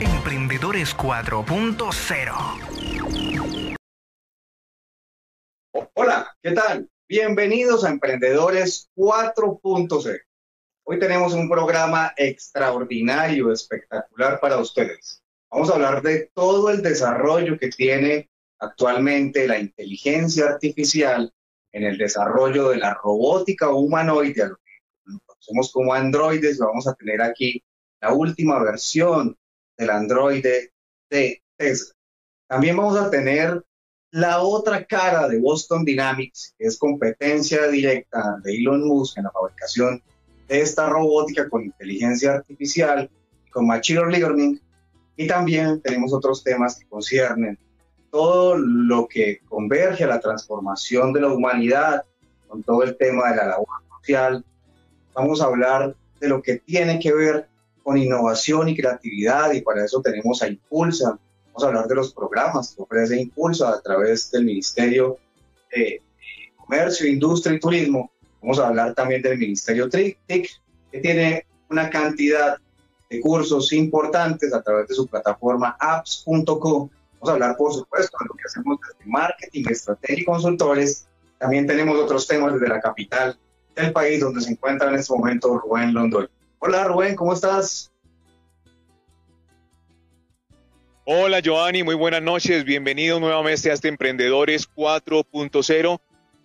Emprendedores 4.0. Hola, ¿qué tal? Bienvenidos a Emprendedores 4.0. Hoy tenemos un programa extraordinario, espectacular para ustedes. Vamos a hablar de todo el desarrollo que tiene actualmente la inteligencia artificial en el desarrollo de la robótica humanoide, a lo que conocemos como androides. Vamos a tener aquí la última versión del androide de Tesla. También vamos a tener la otra cara de Boston Dynamics, que es competencia directa de Elon Musk en la fabricación de esta robótica con inteligencia artificial, con machine learning, y también tenemos otros temas que conciernen todo lo que converge a la transformación de la humanidad, con todo el tema de la labor social. Vamos a hablar de lo que tiene que ver con innovación y creatividad y para eso tenemos a Impulsa. Vamos a hablar de los programas que ofrece Impulsa a través del Ministerio de Comercio, Industria y Turismo. Vamos a hablar también del Ministerio TIC, que tiene una cantidad de cursos importantes a través de su plataforma apps.co. Vamos a hablar, por supuesto, de lo que hacemos desde marketing, estrategia y consultores. También tenemos otros temas desde la capital del país, donde se encuentra en este momento Rubén Londoy. Hola Rubén, ¿cómo estás? Hola Giovanni, muy buenas noches. Bienvenido nuevamente a este Emprendedores 4.0,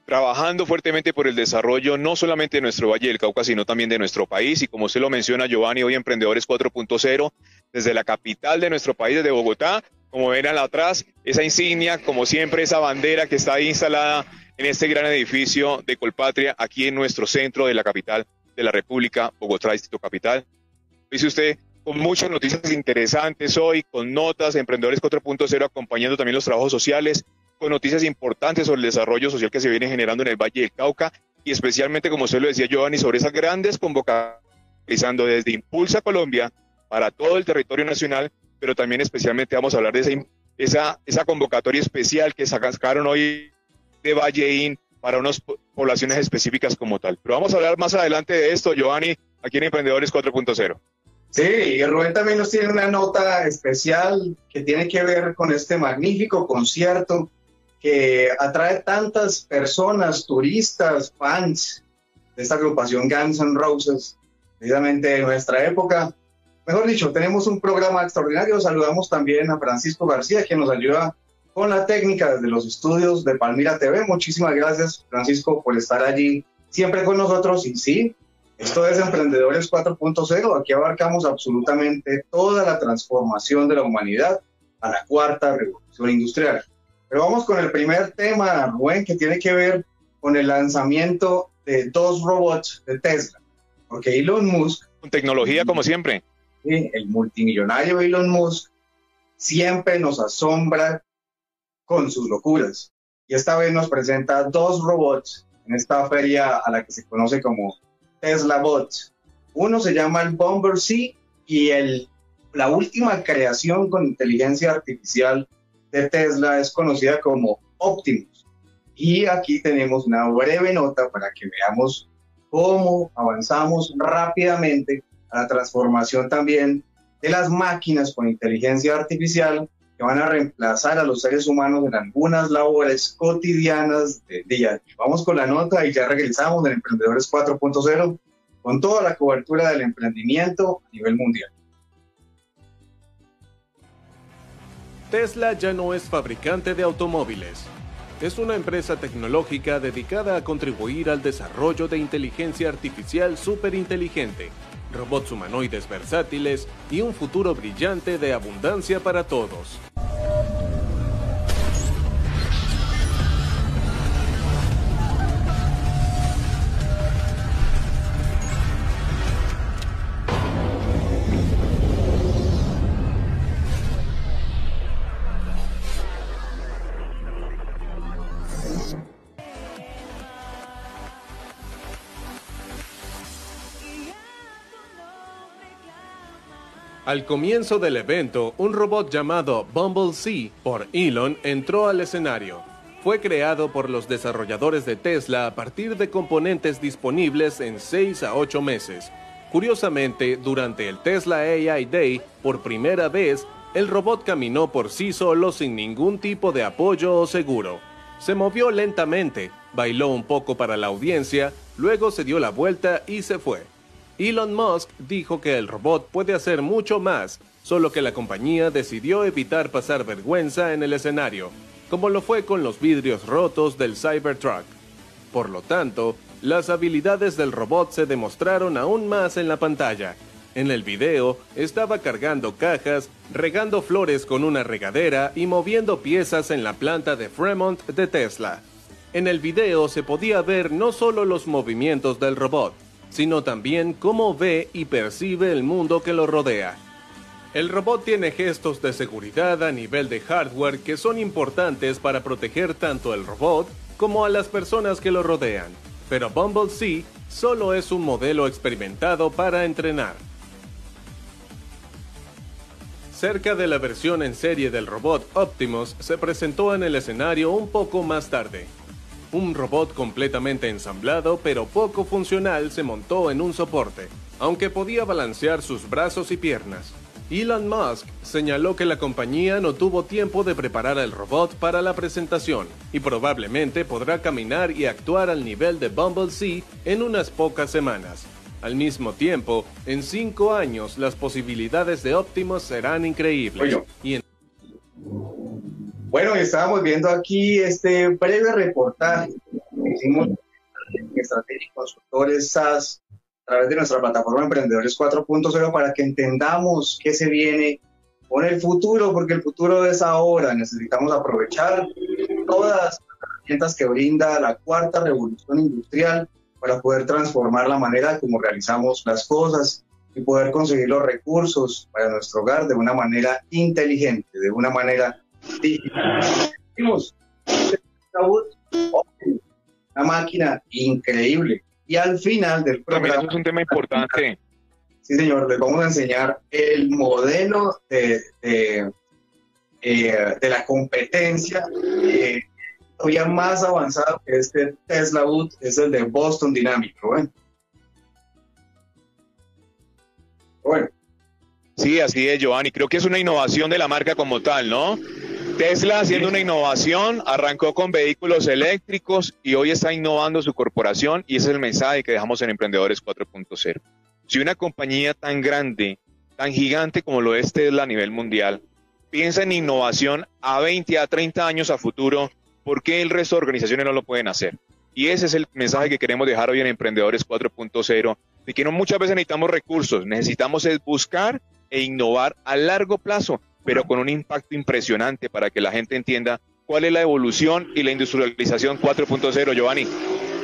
trabajando fuertemente por el desarrollo no solamente de nuestro Valle del Cauca, sino también de nuestro país. Y como usted lo menciona, Giovanni, hoy Emprendedores 4.0, desde la capital de nuestro país, desde Bogotá, como ven al atrás, esa insignia, como siempre, esa bandera que está ahí instalada en este gran edificio de Colpatria, aquí en nuestro centro de la capital de la República, Bogotá, Distrito Capital. Dice usted, con muchas noticias interesantes hoy, con notas, Emprendedores 4.0, acompañando también los trabajos sociales, con noticias importantes sobre el desarrollo social que se viene generando en el Valle del Cauca y especialmente, como usted lo decía, Giovanni, sobre esas grandes convocatorias, desde Impulsa Colombia para todo el territorio nacional, pero también especialmente vamos a hablar de esa, esa, esa convocatoria especial que sacaron hoy de Valleín para unas poblaciones específicas como tal. Pero vamos a hablar más adelante de esto, Giovanni, aquí en Emprendedores 4.0. Sí, y Rubén también nos tiene una nota especial que tiene que ver con este magnífico concierto que atrae tantas personas, turistas, fans de esta agrupación Guns N' Roses, precisamente de nuestra época. Mejor dicho, tenemos un programa extraordinario. Saludamos también a Francisco García, quien nos ayuda con la técnica desde los estudios de Palmira TV. Muchísimas gracias, Francisco, por estar allí siempre con nosotros. Y sí, esto es Emprendedores 4.0. Aquí abarcamos absolutamente toda la transformación de la humanidad a la cuarta revolución industrial. Pero vamos con el primer tema, Rubén, que tiene que ver con el lanzamiento de dos robots de Tesla. Porque Elon Musk... Con tecnología como siempre. El multimillonario Elon Musk siempre nos asombra con sus locuras. Y esta vez nos presenta dos robots en esta feria a la que se conoce como Tesla Bots. Uno se llama el Bomber C y el, la última creación con inteligencia artificial de Tesla es conocida como Optimus. Y aquí tenemos una breve nota para que veamos cómo avanzamos rápidamente a la transformación también de las máquinas con inteligencia artificial que van a reemplazar a los seres humanos en algunas labores cotidianas del día. Vamos con la nota y ya regresamos en Emprendedores 4.0 con toda la cobertura del emprendimiento a nivel mundial. Tesla ya no es fabricante de automóviles. Es una empresa tecnológica dedicada a contribuir al desarrollo de inteligencia artificial superinteligente robots humanoides versátiles y un futuro brillante de abundancia para todos. Al comienzo del evento, un robot llamado Bumble Sea por Elon entró al escenario. Fue creado por los desarrolladores de Tesla a partir de componentes disponibles en 6 a 8 meses. Curiosamente, durante el Tesla AI Day, por primera vez, el robot caminó por sí solo sin ningún tipo de apoyo o seguro. Se movió lentamente, bailó un poco para la audiencia, luego se dio la vuelta y se fue. Elon Musk dijo que el robot puede hacer mucho más, solo que la compañía decidió evitar pasar vergüenza en el escenario, como lo fue con los vidrios rotos del Cybertruck. Por lo tanto, las habilidades del robot se demostraron aún más en la pantalla. En el video estaba cargando cajas, regando flores con una regadera y moviendo piezas en la planta de Fremont de Tesla. En el video se podía ver no solo los movimientos del robot, sino también cómo ve y percibe el mundo que lo rodea. El robot tiene gestos de seguridad a nivel de hardware que son importantes para proteger tanto al robot como a las personas que lo rodean, pero Bumble C solo es un modelo experimentado para entrenar. Cerca de la versión en serie del robot Optimus se presentó en el escenario un poco más tarde, un robot completamente ensamblado pero poco funcional se montó en un soporte, aunque podía balancear sus brazos y piernas. Elon Musk señaló que la compañía no tuvo tiempo de preparar el robot para la presentación y probablemente podrá caminar y actuar al nivel de Bumble Sea en unas pocas semanas. Al mismo tiempo, en cinco años las posibilidades de Optimus serán increíbles. Bueno, estábamos viendo aquí este breve reportaje que hicimos en Estrategia Consultores SAS a través de nuestra plataforma Emprendedores 4.0 para que entendamos qué se viene con el futuro, porque el futuro es ahora. Necesitamos aprovechar todas las herramientas que brinda la cuarta revolución industrial para poder transformar la manera como realizamos las cosas y poder conseguir los recursos para nuestro hogar de una manera inteligente, de una manera una máquina increíble. Y al final del programa... es un tema importante. Sí, señor, les vamos a enseñar el modelo de, de, eh, la competencia eh, todavía más avanzado que este Tesla Boot, es el de Boston Dynamics. Bueno. bueno. Sí, así es, Giovanni. Creo que es una innovación de la marca como tal, ¿no? Tesla haciendo una innovación, arrancó con vehículos eléctricos y hoy está innovando su corporación y ese es el mensaje que dejamos en Emprendedores 4.0. Si una compañía tan grande, tan gigante como lo es Tesla a nivel mundial, piensa en innovación a 20, a 30 años a futuro, ¿por qué el resto de organizaciones no lo pueden hacer? Y ese es el mensaje que queremos dejar hoy en Emprendedores 4.0, de que no muchas veces necesitamos recursos, necesitamos buscar e innovar a largo plazo pero con un impacto impresionante para que la gente entienda cuál es la evolución y la industrialización 4.0, Giovanni.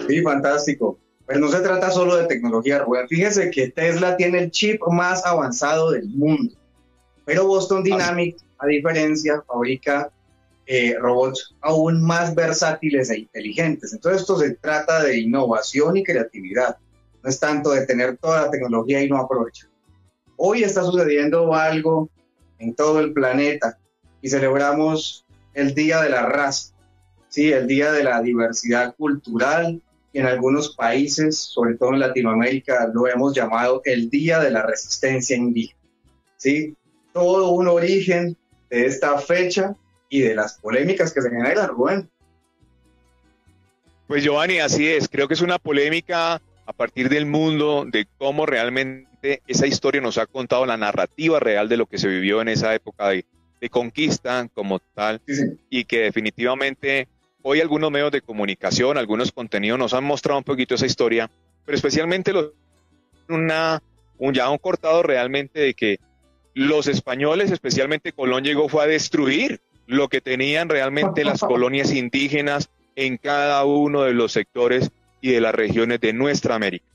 Sí, fantástico. Pues no se trata solo de tecnología, Rubén. Fíjense que Tesla tiene el chip más avanzado del mundo, pero Boston Dynamics, a diferencia, fabrica eh, robots aún más versátiles e inteligentes. Entonces esto se trata de innovación y creatividad. No es tanto de tener toda la tecnología y no aprovechar. Hoy está sucediendo algo en todo el planeta y celebramos el Día de la Raza, ¿sí? el Día de la Diversidad Cultural y en algunos países, sobre todo en Latinoamérica, lo hemos llamado el Día de la Resistencia Indígena. ¿sí? Todo un origen de esta fecha y de las polémicas que se generan, Rubén. Pues Giovanni, así es, creo que es una polémica a partir del mundo, de cómo realmente esa historia nos ha contado la narrativa real de lo que se vivió en esa época de, conquista como tal y que definitivamente hoy algunos medios de comunicación, algunos contenidos nos han mostrado un poquito esa historia, pero especialmente los, una, un, ya un cortado realmente de que los españoles, especialmente Colón, llegó fue a destruir lo que tenían realmente las colonias indígenas en cada uno de los sectores y de las regiones de nuestra América.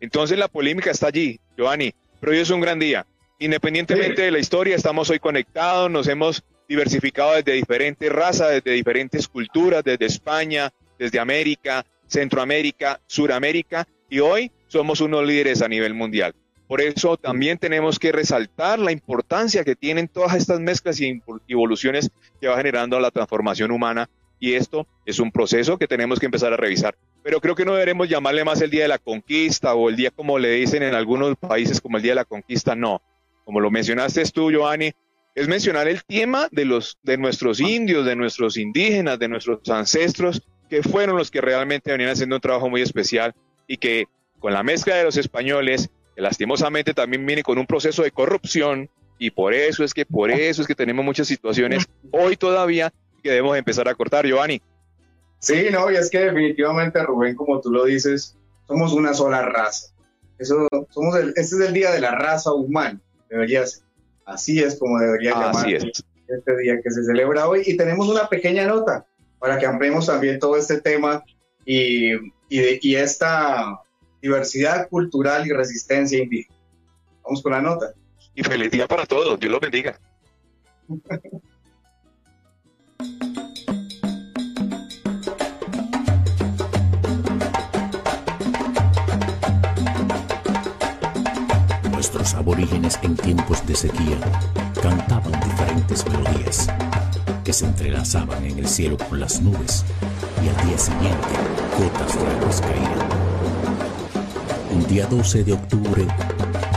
Entonces la polémica está allí, Giovanni, pero hoy es un gran día. Independientemente de la historia, estamos hoy conectados, nos hemos diversificado desde diferentes razas, desde diferentes culturas, desde España, desde América, Centroamérica, Suramérica, y hoy somos unos líderes a nivel mundial. Por eso también tenemos que resaltar la importancia que tienen todas estas mezclas y evoluciones que va generando la transformación humana y esto es un proceso que tenemos que empezar a revisar. Pero creo que no deberemos llamarle más el Día de la Conquista o el día como le dicen en algunos países como el Día de la Conquista, no. Como lo mencionaste tú, Giovanni, es mencionar el tema de, los, de nuestros indios, de nuestros indígenas, de nuestros ancestros, que fueron los que realmente venían haciendo un trabajo muy especial y que con la mezcla de los españoles, que lastimosamente también viene con un proceso de corrupción, y por eso es que, por eso es que tenemos muchas situaciones hoy todavía que debemos empezar a cortar, Giovanni. Sí, no, y es que definitivamente, Rubén, como tú lo dices, somos una sola raza. Eso, somos este es el día de la raza humana, debería ser. Así es como debería llamarse este día que se celebra hoy. Y tenemos una pequeña nota para que ampliemos también todo este tema y, y, esta diversidad cultural y resistencia indígena. Vamos con la nota. Y feliz día para todos. Dios los bendiga. Nuestros aborígenes en tiempos de sequía cantaban diferentes melodías que se entrelazaban en el cielo con las nubes y al día siguiente gotas de agua caían. Un día 12 de octubre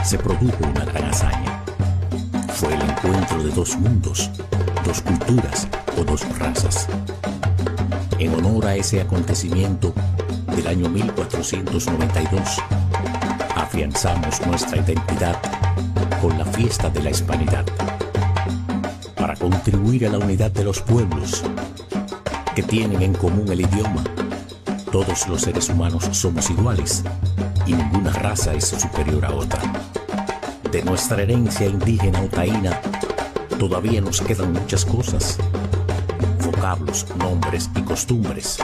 se produjo una gran hazaña. Fue el encuentro de dos mundos, dos culturas o dos razas. En honor a ese acontecimiento del año 1492, afianzamos nuestra identidad con la fiesta de la hispanidad para contribuir a la unidad de los pueblos que tienen en común el idioma. Todos los seres humanos somos iguales y ninguna raza es superior a otra. De nuestra herencia indígena o taína todavía nos quedan muchas cosas, vocablos, nombres y costumbres,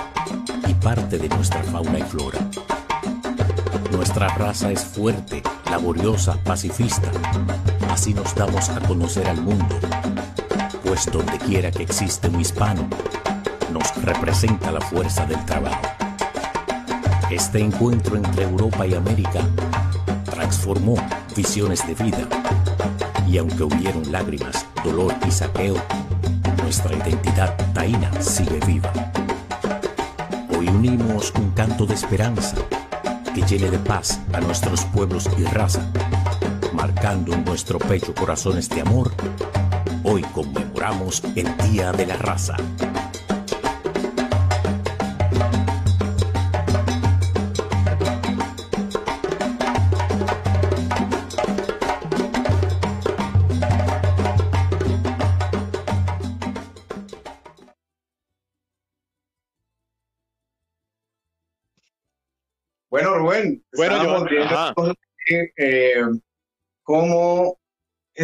y parte de nuestra fauna y flora. Nuestra raza es fuerte, laboriosa, pacifista. Así nos damos a conocer al mundo pues donde quiera que existe un hispano, nos representa la fuerza del trabajo. Este encuentro entre Europa y América transformó visiones de vida y aunque hubieron lágrimas, dolor y saqueo, nuestra identidad taína sigue viva. Hoy unimos un canto de esperanza que llene de paz a nuestros pueblos y raza, marcando en nuestro pecho corazones de amor Hoy conmemoramos el Día de la Raza.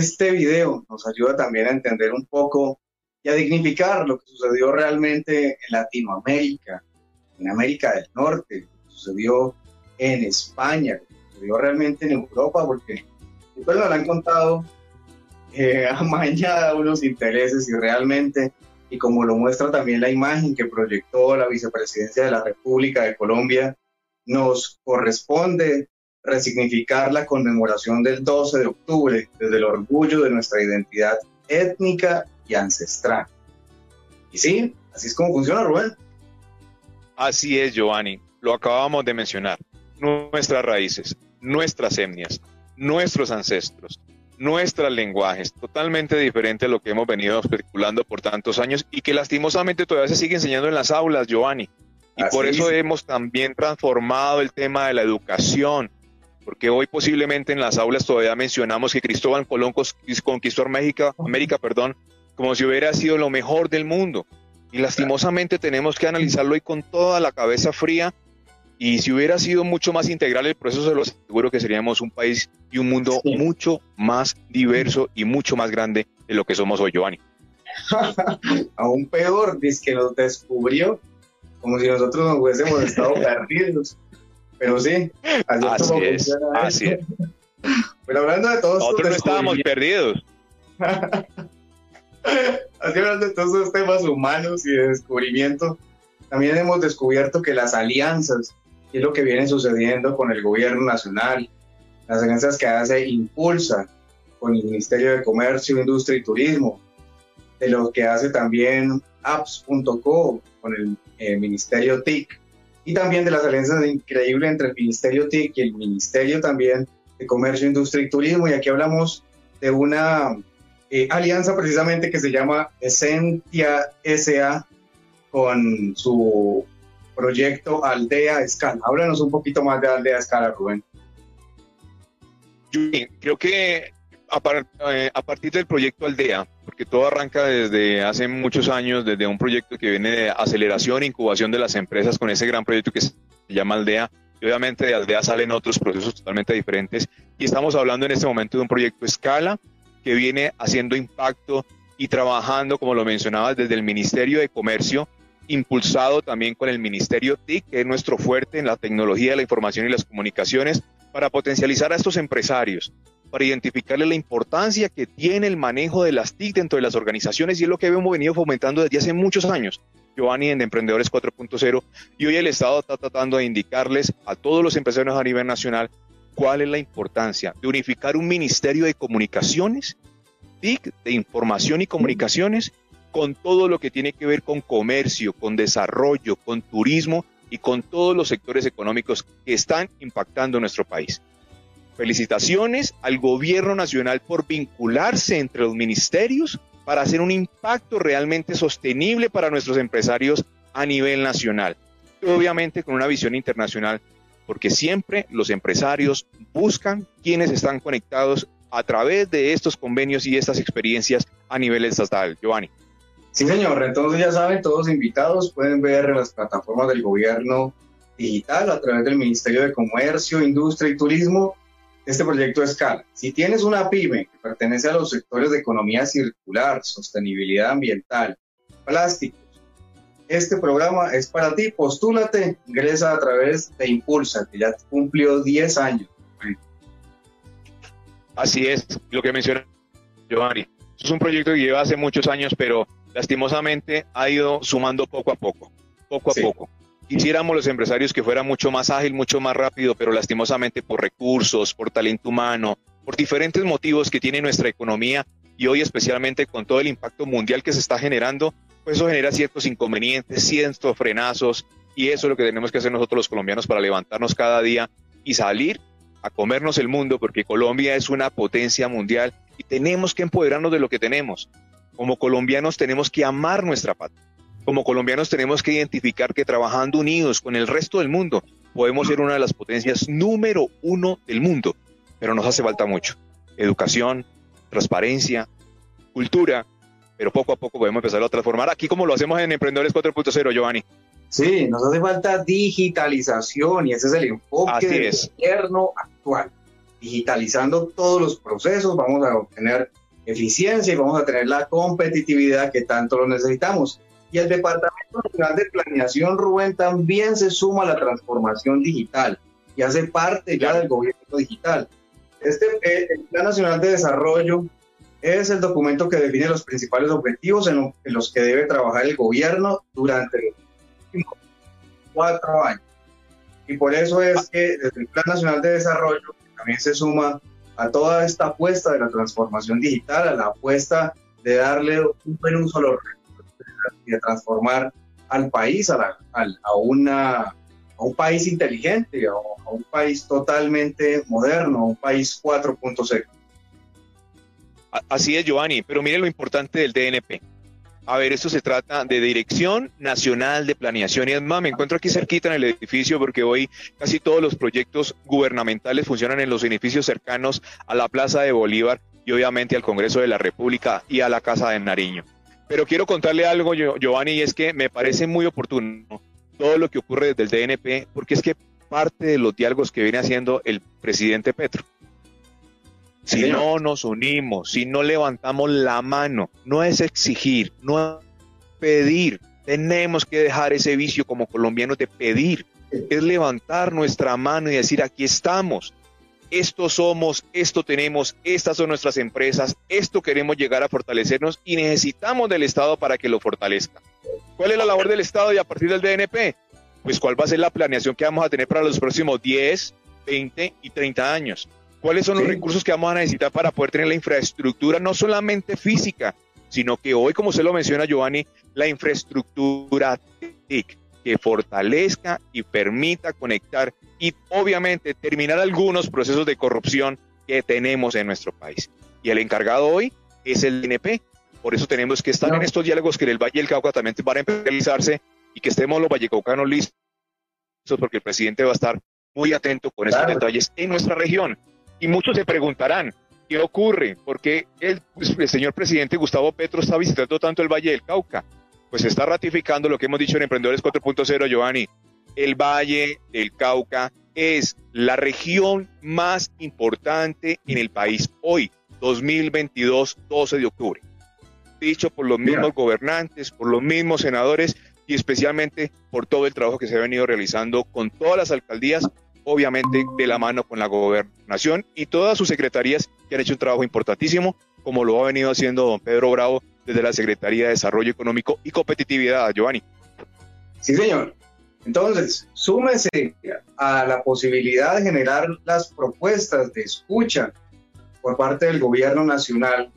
Este video nos ayuda también a entender un poco y a dignificar lo que sucedió realmente en Latinoamérica, en América del Norte, lo que sucedió en España, lo que sucedió realmente en Europa, porque ustedes nos lo han contado eh, amañada unos intereses y realmente, y como lo muestra también la imagen que proyectó la vicepresidencia de la República de Colombia, nos corresponde resignificar la conmemoración del 12 de octubre desde el orgullo de nuestra identidad étnica y ancestral. Y sí, así es como funciona, Rubén. Así es, Giovanni, lo acabamos de mencionar. Nuestras raíces, nuestras etnias, nuestros ancestros, nuestros lenguajes, totalmente diferente a lo que hemos venido especulando por tantos años y que lastimosamente todavía se sigue enseñando en las aulas, Giovanni. Y por eso hemos también transformado el tema de la educación, porque hoy posiblemente en las aulas todavía mencionamos que Cristóbal Colón conquistó América, América perdón, como si hubiera sido lo mejor del mundo. Y lastimosamente tenemos que analizarlo hoy con toda la cabeza fría. Y si hubiera sido mucho más integral el proceso, se lo aseguro que seríamos un país y un mundo mucho más diverso y mucho más grande de lo que somos hoy, Giovanni. Aún peor, dice que nos descubrió como si nosotros nos hubiésemos estado perdidos. Pero sí, así, es, así es. Pero hablando de todos Nosotros no estábamos perdidos. así hablando de todos esos temas humanos y de descubrimiento, también hemos descubierto que las alianzas, y es lo que viene sucediendo con el gobierno nacional, las alianzas que hace Impulsa con el Ministerio de Comercio, Industria y Turismo, de lo que hace también apps.co con el, el Ministerio TIC, y también de las alianzas increíbles entre el Ministerio TIC y el Ministerio también de Comercio, Industria y Turismo. Y aquí hablamos de una eh, alianza precisamente que se llama Essentia SA con su proyecto Aldea Escala. Háblanos un poquito más de Aldea Escala, Rubén. Creo que eh, a, partir del proyecto Aldea, porque todo arranca desde hace muchos años, desde un proyecto que viene de aceleración e incubación de las empresas con ese gran proyecto que se llama Aldea, y obviamente de Aldea salen otros procesos totalmente diferentes, y estamos hablando en este momento de un proyecto escala que viene haciendo impacto y trabajando, como lo mencionaba, desde el Ministerio de Comercio, impulsado también con el Ministerio TIC, que es nuestro fuerte en la tecnología, la información y las comunicaciones, para potencializar a estos empresarios, para identificarle la importancia que tiene el manejo de las TIC dentro de las organizaciones y es lo que hemos venido fomentando desde hace muchos años. Giovanni en Emprendedores 4.0 y hoy el Estado está tratando de indicarles a todos los empresarios a nivel nacional cuál es la importancia de unificar un ministerio de comunicaciones, TIC, de información y comunicaciones, con todo lo que tiene que ver con comercio, con desarrollo, con turismo y con todos los sectores económicos que están impactando nuestro país. Felicitaciones al gobierno nacional por vincularse entre los ministerios para hacer un impacto realmente sostenible para nuestros empresarios a nivel nacional. Obviamente con una visión internacional, porque siempre los empresarios buscan quienes están conectados a través de estos convenios y estas experiencias a nivel estatal. Giovanni. Sí, señor. Entonces ya saben, todos invitados pueden ver las plataformas del gobierno digital a través del Ministerio de Comercio, Industria y Turismo este proyecto escala. Si tienes una pyme que pertenece a los sectores de economía circular, sostenibilidad ambiental, plásticos, este programa es para ti. Postúlate, ingresa a través de Impulsa, que ya cumplió 10 años. Así es, lo que menciona Giovanni. Es un proyecto que lleva hace muchos años, pero lastimosamente ha ido sumando poco a poco, poco a poco. Quisiéramos los empresarios que fuera mucho más ágil, mucho más rápido, pero lastimosamente por recursos, por talento humano, por diferentes motivos que tiene nuestra economía y hoy especialmente con todo el impacto mundial que se está generando, pues eso genera ciertos inconvenientes, ciertos frenazos y eso es lo que tenemos que hacer nosotros los colombianos para levantarnos cada día y salir a comernos el mundo porque Colombia es una potencia mundial y tenemos que empoderarnos de lo que tenemos. Como colombianos tenemos que amar nuestra patria como colombianos tenemos que identificar que trabajando unidos con el resto del mundo podemos ser una de las potencias número uno del mundo, pero nos hace falta mucho. Educación, transparencia, cultura, pero poco a poco podemos empezar a transformar aquí como lo hacemos en Emprendedores 4.0, Giovanni. Sí, nos hace falta digitalización y ese es el enfoque del gobierno actual. Digitalizando todos los procesos vamos a obtener eficiencia y vamos a tener la competitividad que tanto lo necesitamos. Y el Departamento Nacional de Planeación, Rubén, también se suma a la transformación digital y hace parte ya del gobierno digital. Este, eh, el Plan Nacional de Desarrollo es el documento que define los principales objetivos en, los que debe trabajar el gobierno durante los próximos cuatro años. Y por eso es que desde el Plan Nacional de Desarrollo también se suma a toda esta apuesta de la transformación digital, a la apuesta de darle un buen uso a los y de transformar al país a, a, una, a un país inteligente, a, un país totalmente moderno, a un país 4.0. Así es, Giovanni, pero mire lo importante del DNP. A ver, esto se trata de Dirección Nacional de Planeación. Y es más, me encuentro aquí cerquita en el edificio porque hoy casi todos los proyectos gubernamentales funcionan en los edificios cercanos a la Plaza de Bolívar y obviamente al Congreso de la República y a la Casa de Nariño. Pero quiero contarle algo, Giovanni, y es que me parece muy oportuno todo lo que ocurre desde el DNP, porque es que parte de los diálogos que viene haciendo el presidente Petro. Si no nos unimos, si no levantamos la mano, no es exigir, no es pedir. Tenemos que dejar ese vicio como colombianos de pedir. Es levantar nuestra mano y decir, aquí estamos esto somos, esto tenemos, estas son nuestras empresas, esto queremos llegar a fortalecernos y necesitamos del Estado para que lo fortalezca. ¿Cuál es la labor del Estado y a partir del DNP? Pues cuál va a ser la planeación que vamos a tener para los próximos 10, 20 y 30 años. ¿Cuáles son los recursos que vamos a necesitar para poder tener la infraestructura, no solamente física, sino que hoy, como se lo menciona Giovanni, la infraestructura TIC, que fortalezca y permita conectar y obviamente terminar algunos procesos de corrupción que tenemos en nuestro país. Y el encargado hoy es el DNP. Por eso tenemos que estar en estos diálogos que en el Valle del Cauca también van a realizarse y que estemos los vallecaucanos listos porque el presidente va a estar muy atento con estos detalles en nuestra región. Y muchos se preguntarán, ¿qué ocurre? ¿Por qué el, el señor presidente Gustavo Petro está visitando tanto el Valle del Cauca? Pues está ratificando lo que hemos dicho en Emprendedores 4.0, Giovanni. El Valle del Cauca es la región más importante en el país hoy, 2022, 12 de octubre. Dicho por los mismos gobernantes, por los mismos senadores y especialmente por todo el trabajo que se ha venido realizando con todas las alcaldías, obviamente de la mano con la gobernación y todas sus secretarías que han hecho un trabajo importantísimo, como lo ha venido haciendo don Pedro Bravo desde la Secretaría de Desarrollo Económico y Competitividad, Giovanni. Sí, señor. Entonces, súmese a la posibilidad de generar las propuestas de escucha por parte del gobierno nacional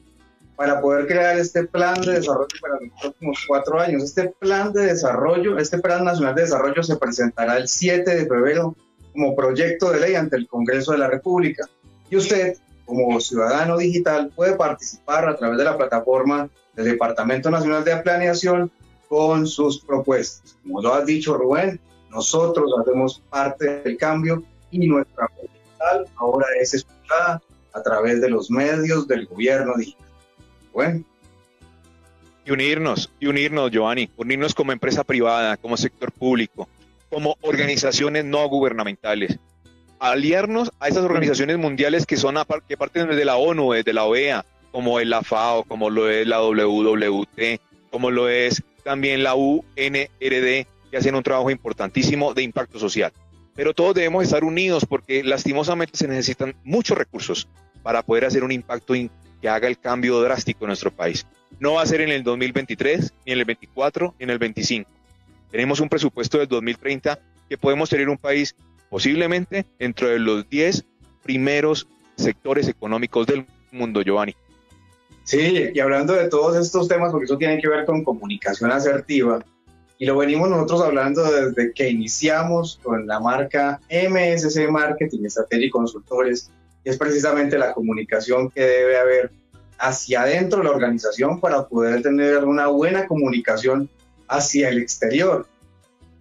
para poder crear este plan de desarrollo para los próximos cuatro años. Este plan de desarrollo, este plan nacional de desarrollo se presentará el 7 de febrero como proyecto de ley ante el Congreso de la República. Y usted, como ciudadano digital, puede participar a través de la plataforma del Departamento Nacional de Planeación con sus propuestas. Como lo has dicho, Rubén, nosotros hacemos parte del cambio y nuestra digital ahora es escuchada a través de los medios del gobierno digital. Bueno. Y unirnos, y unirnos, Giovanni, unirnos como empresa privada, como sector público, como organizaciones no gubernamentales. Aliarnos a esas organizaciones mundiales que son que parten desde la ONU, desde la OEA, como es la FAO, como lo es la WWT, como lo es también la UNRD, que hacen un trabajo importantísimo de impacto social. Pero todos debemos estar unidos porque lastimosamente se necesitan muchos recursos para poder hacer un impacto que haga el cambio drástico en nuestro país. No va a ser en el 2023, ni en el 24, ni en el 25. Tenemos un presupuesto del 2030 que podemos tener un país posiblemente dentro de los 10 primeros sectores económicos del mundo, Giovanni. Sí, y hablando de todos estos temas, porque eso tiene que ver con comunicación asertiva, y lo venimos nosotros hablando desde que iniciamos con la marca MSC Marketing, Estrategia y Consultores, es precisamente la comunicación que debe haber hacia adentro de la organización para poder tener una buena comunicación hacia el exterior.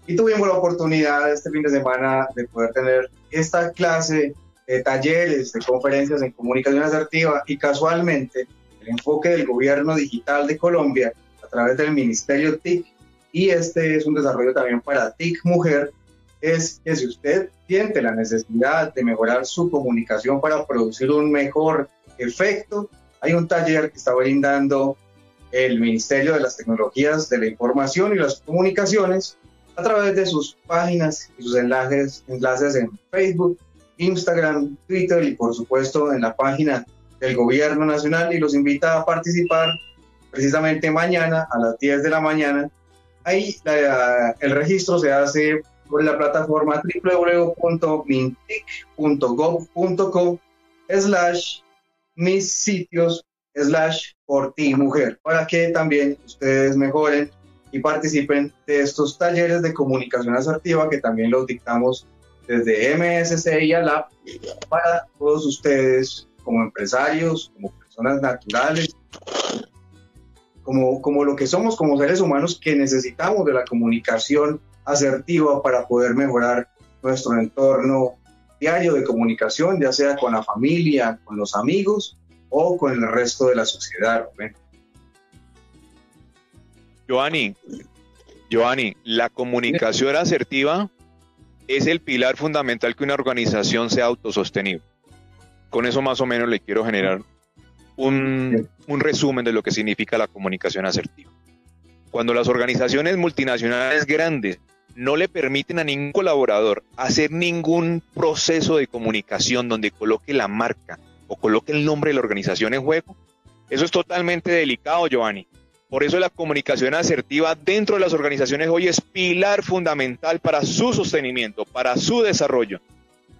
Y tuvimos la oportunidad este fin de semana de poder tener esta clase de talleres, de conferencias en comunicación asertiva y casualmente el enfoque del gobierno digital de Colombia a través del Ministerio TIC y este es un desarrollo también para TIC Mujer es que si usted siente la necesidad de mejorar su comunicación para producir un mejor efecto, hay un taller que está brindando el Ministerio de las Tecnologías de la Información y las Comunicaciones a través de sus páginas y sus enlaces, enlaces en Facebook, Instagram, Twitter y por supuesto en la página del Gobierno Nacional y los invita a participar precisamente mañana a las 10 de la mañana. Ahí el registro se hace por la plataforma www.mintic.gov.co slash mis sitios slash por ti mujer para que también ustedes mejoren y participen de estos talleres de comunicación asertiva que también los dictamos desde MSC y ALAP para todos ustedes como empresarios, como personas naturales, como, como lo que somos como seres humanos que necesitamos de la comunicación asertiva para poder mejorar nuestro entorno diario de comunicación, ya sea con la familia, con los amigos o con el resto de la sociedad. Giovanni, Giovanni, la comunicación asertiva es el pilar fundamental que una organización sea autosostenible. Con eso más o menos le quiero generar un, un resumen de lo que significa la comunicación asertiva. Cuando las organizaciones multinacionales grandes no le permiten a ningún colaborador hacer ningún proceso de comunicación donde coloque la marca o coloque el nombre de la organización en juego, eso es totalmente delicado, Giovanni. Por eso la comunicación asertiva dentro de las organizaciones hoy es pilar fundamental para su sostenimiento, para su desarrollo.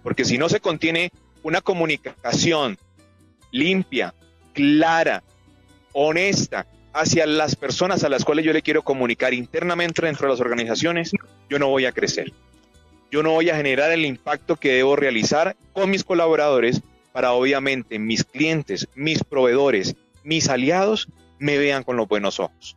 Porque si no se contiene una comunicación limpia, clara, honesta, hacia las personas a las cuales yo le quiero comunicar internamente dentro de las organizaciones, yo no voy a crecer. Yo no voy a generar el impacto que debo realizar con mis colaboradores para obviamente mis clientes, mis proveedores, mis aliados me vean con los buenos ojos.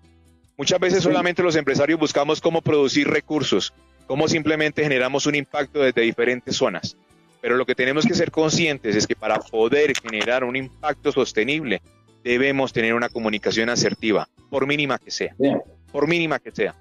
Muchas veces solamente los empresarios buscamos cómo producir recursos, cómo simplemente generamos un impacto desde diferentes zonas. Pero lo que tenemos que ser conscientes es que para poder generar un impacto sostenible, debemos tener una comunicación asertiva, por mínima que sea. Por mínima que sea.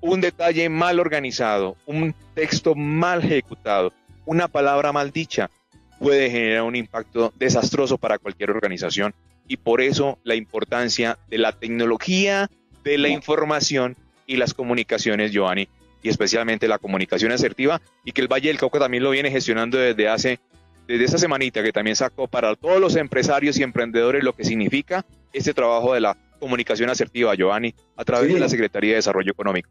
Un detalle mal organizado, un texto mal ejecutado, una palabra mal dicha, puede generar un impacto desastroso para cualquier organización. Y por eso la importancia de la tecnología, de la información y las comunicaciones, Giovanni, y especialmente la comunicación asertiva, y que el Valle del Cauca también lo viene gestionando desde hace desde esta semanita que también sacó para todos los empresarios y emprendedores lo que significa este trabajo de la comunicación asertiva, Giovanni, a través de la Secretaría de Desarrollo Económico.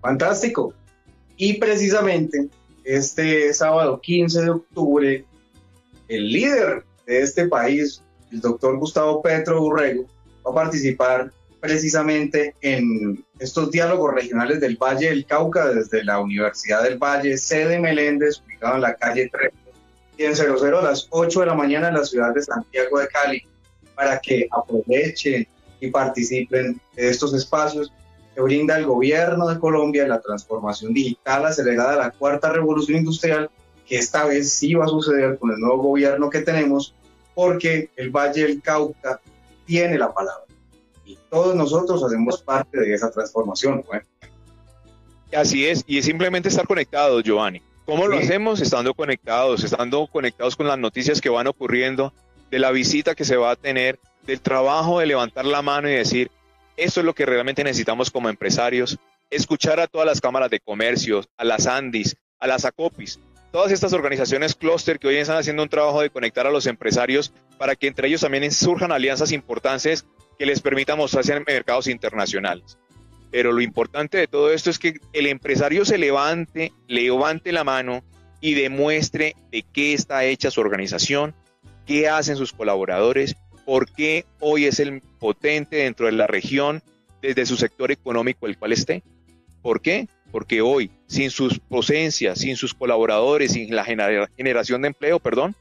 Fantástico. Y precisamente este sábado 15 de octubre, el líder de este país, el doctor Gustavo Petro Urrego, va a participar precisamente en estos diálogos regionales del Valle del Cauca desde la Universidad del Valle, sede Meléndez, ubicado en la calle 3 en 00 a las 8 de la mañana en la ciudad de Santiago de Cali para que aprovechen y participen de estos espacios que brinda el gobierno de Colombia la transformación digital acelerada de la cuarta revolución industrial, que esta vez sí va a suceder con el nuevo gobierno que tenemos, porque el Valle del Cauca tiene la palabra y todos nosotros hacemos parte de esa transformación. Así es, y es simplemente estar conectados, Giovanni. ¿Cómo lo hacemos? Estando conectados, estando conectados con las noticias que van ocurriendo, de la visita que se va a tener, del trabajo de levantar la mano y decir, esto es lo que realmente necesitamos como empresarios, escuchar a todas las cámaras de comercio, a las ANDIS, a las ACOPIS, todas estas organizaciones clúster que hoy están haciendo un trabajo de conectar a los empresarios para que entre ellos también surjan alianzas importantes que les permitan mostrarse en mercados internacionales. Pero lo importante de todo esto es que el empresario se levante, levante la mano y demuestre de qué está hecha su organización, qué hacen sus colaboradores, por qué hoy es el potente dentro de la región desde su sector económico el cual esté. ¿Por qué? Porque hoy, sin sus presencias, sin sus colaboradores, sin la generación de empleo, perdón,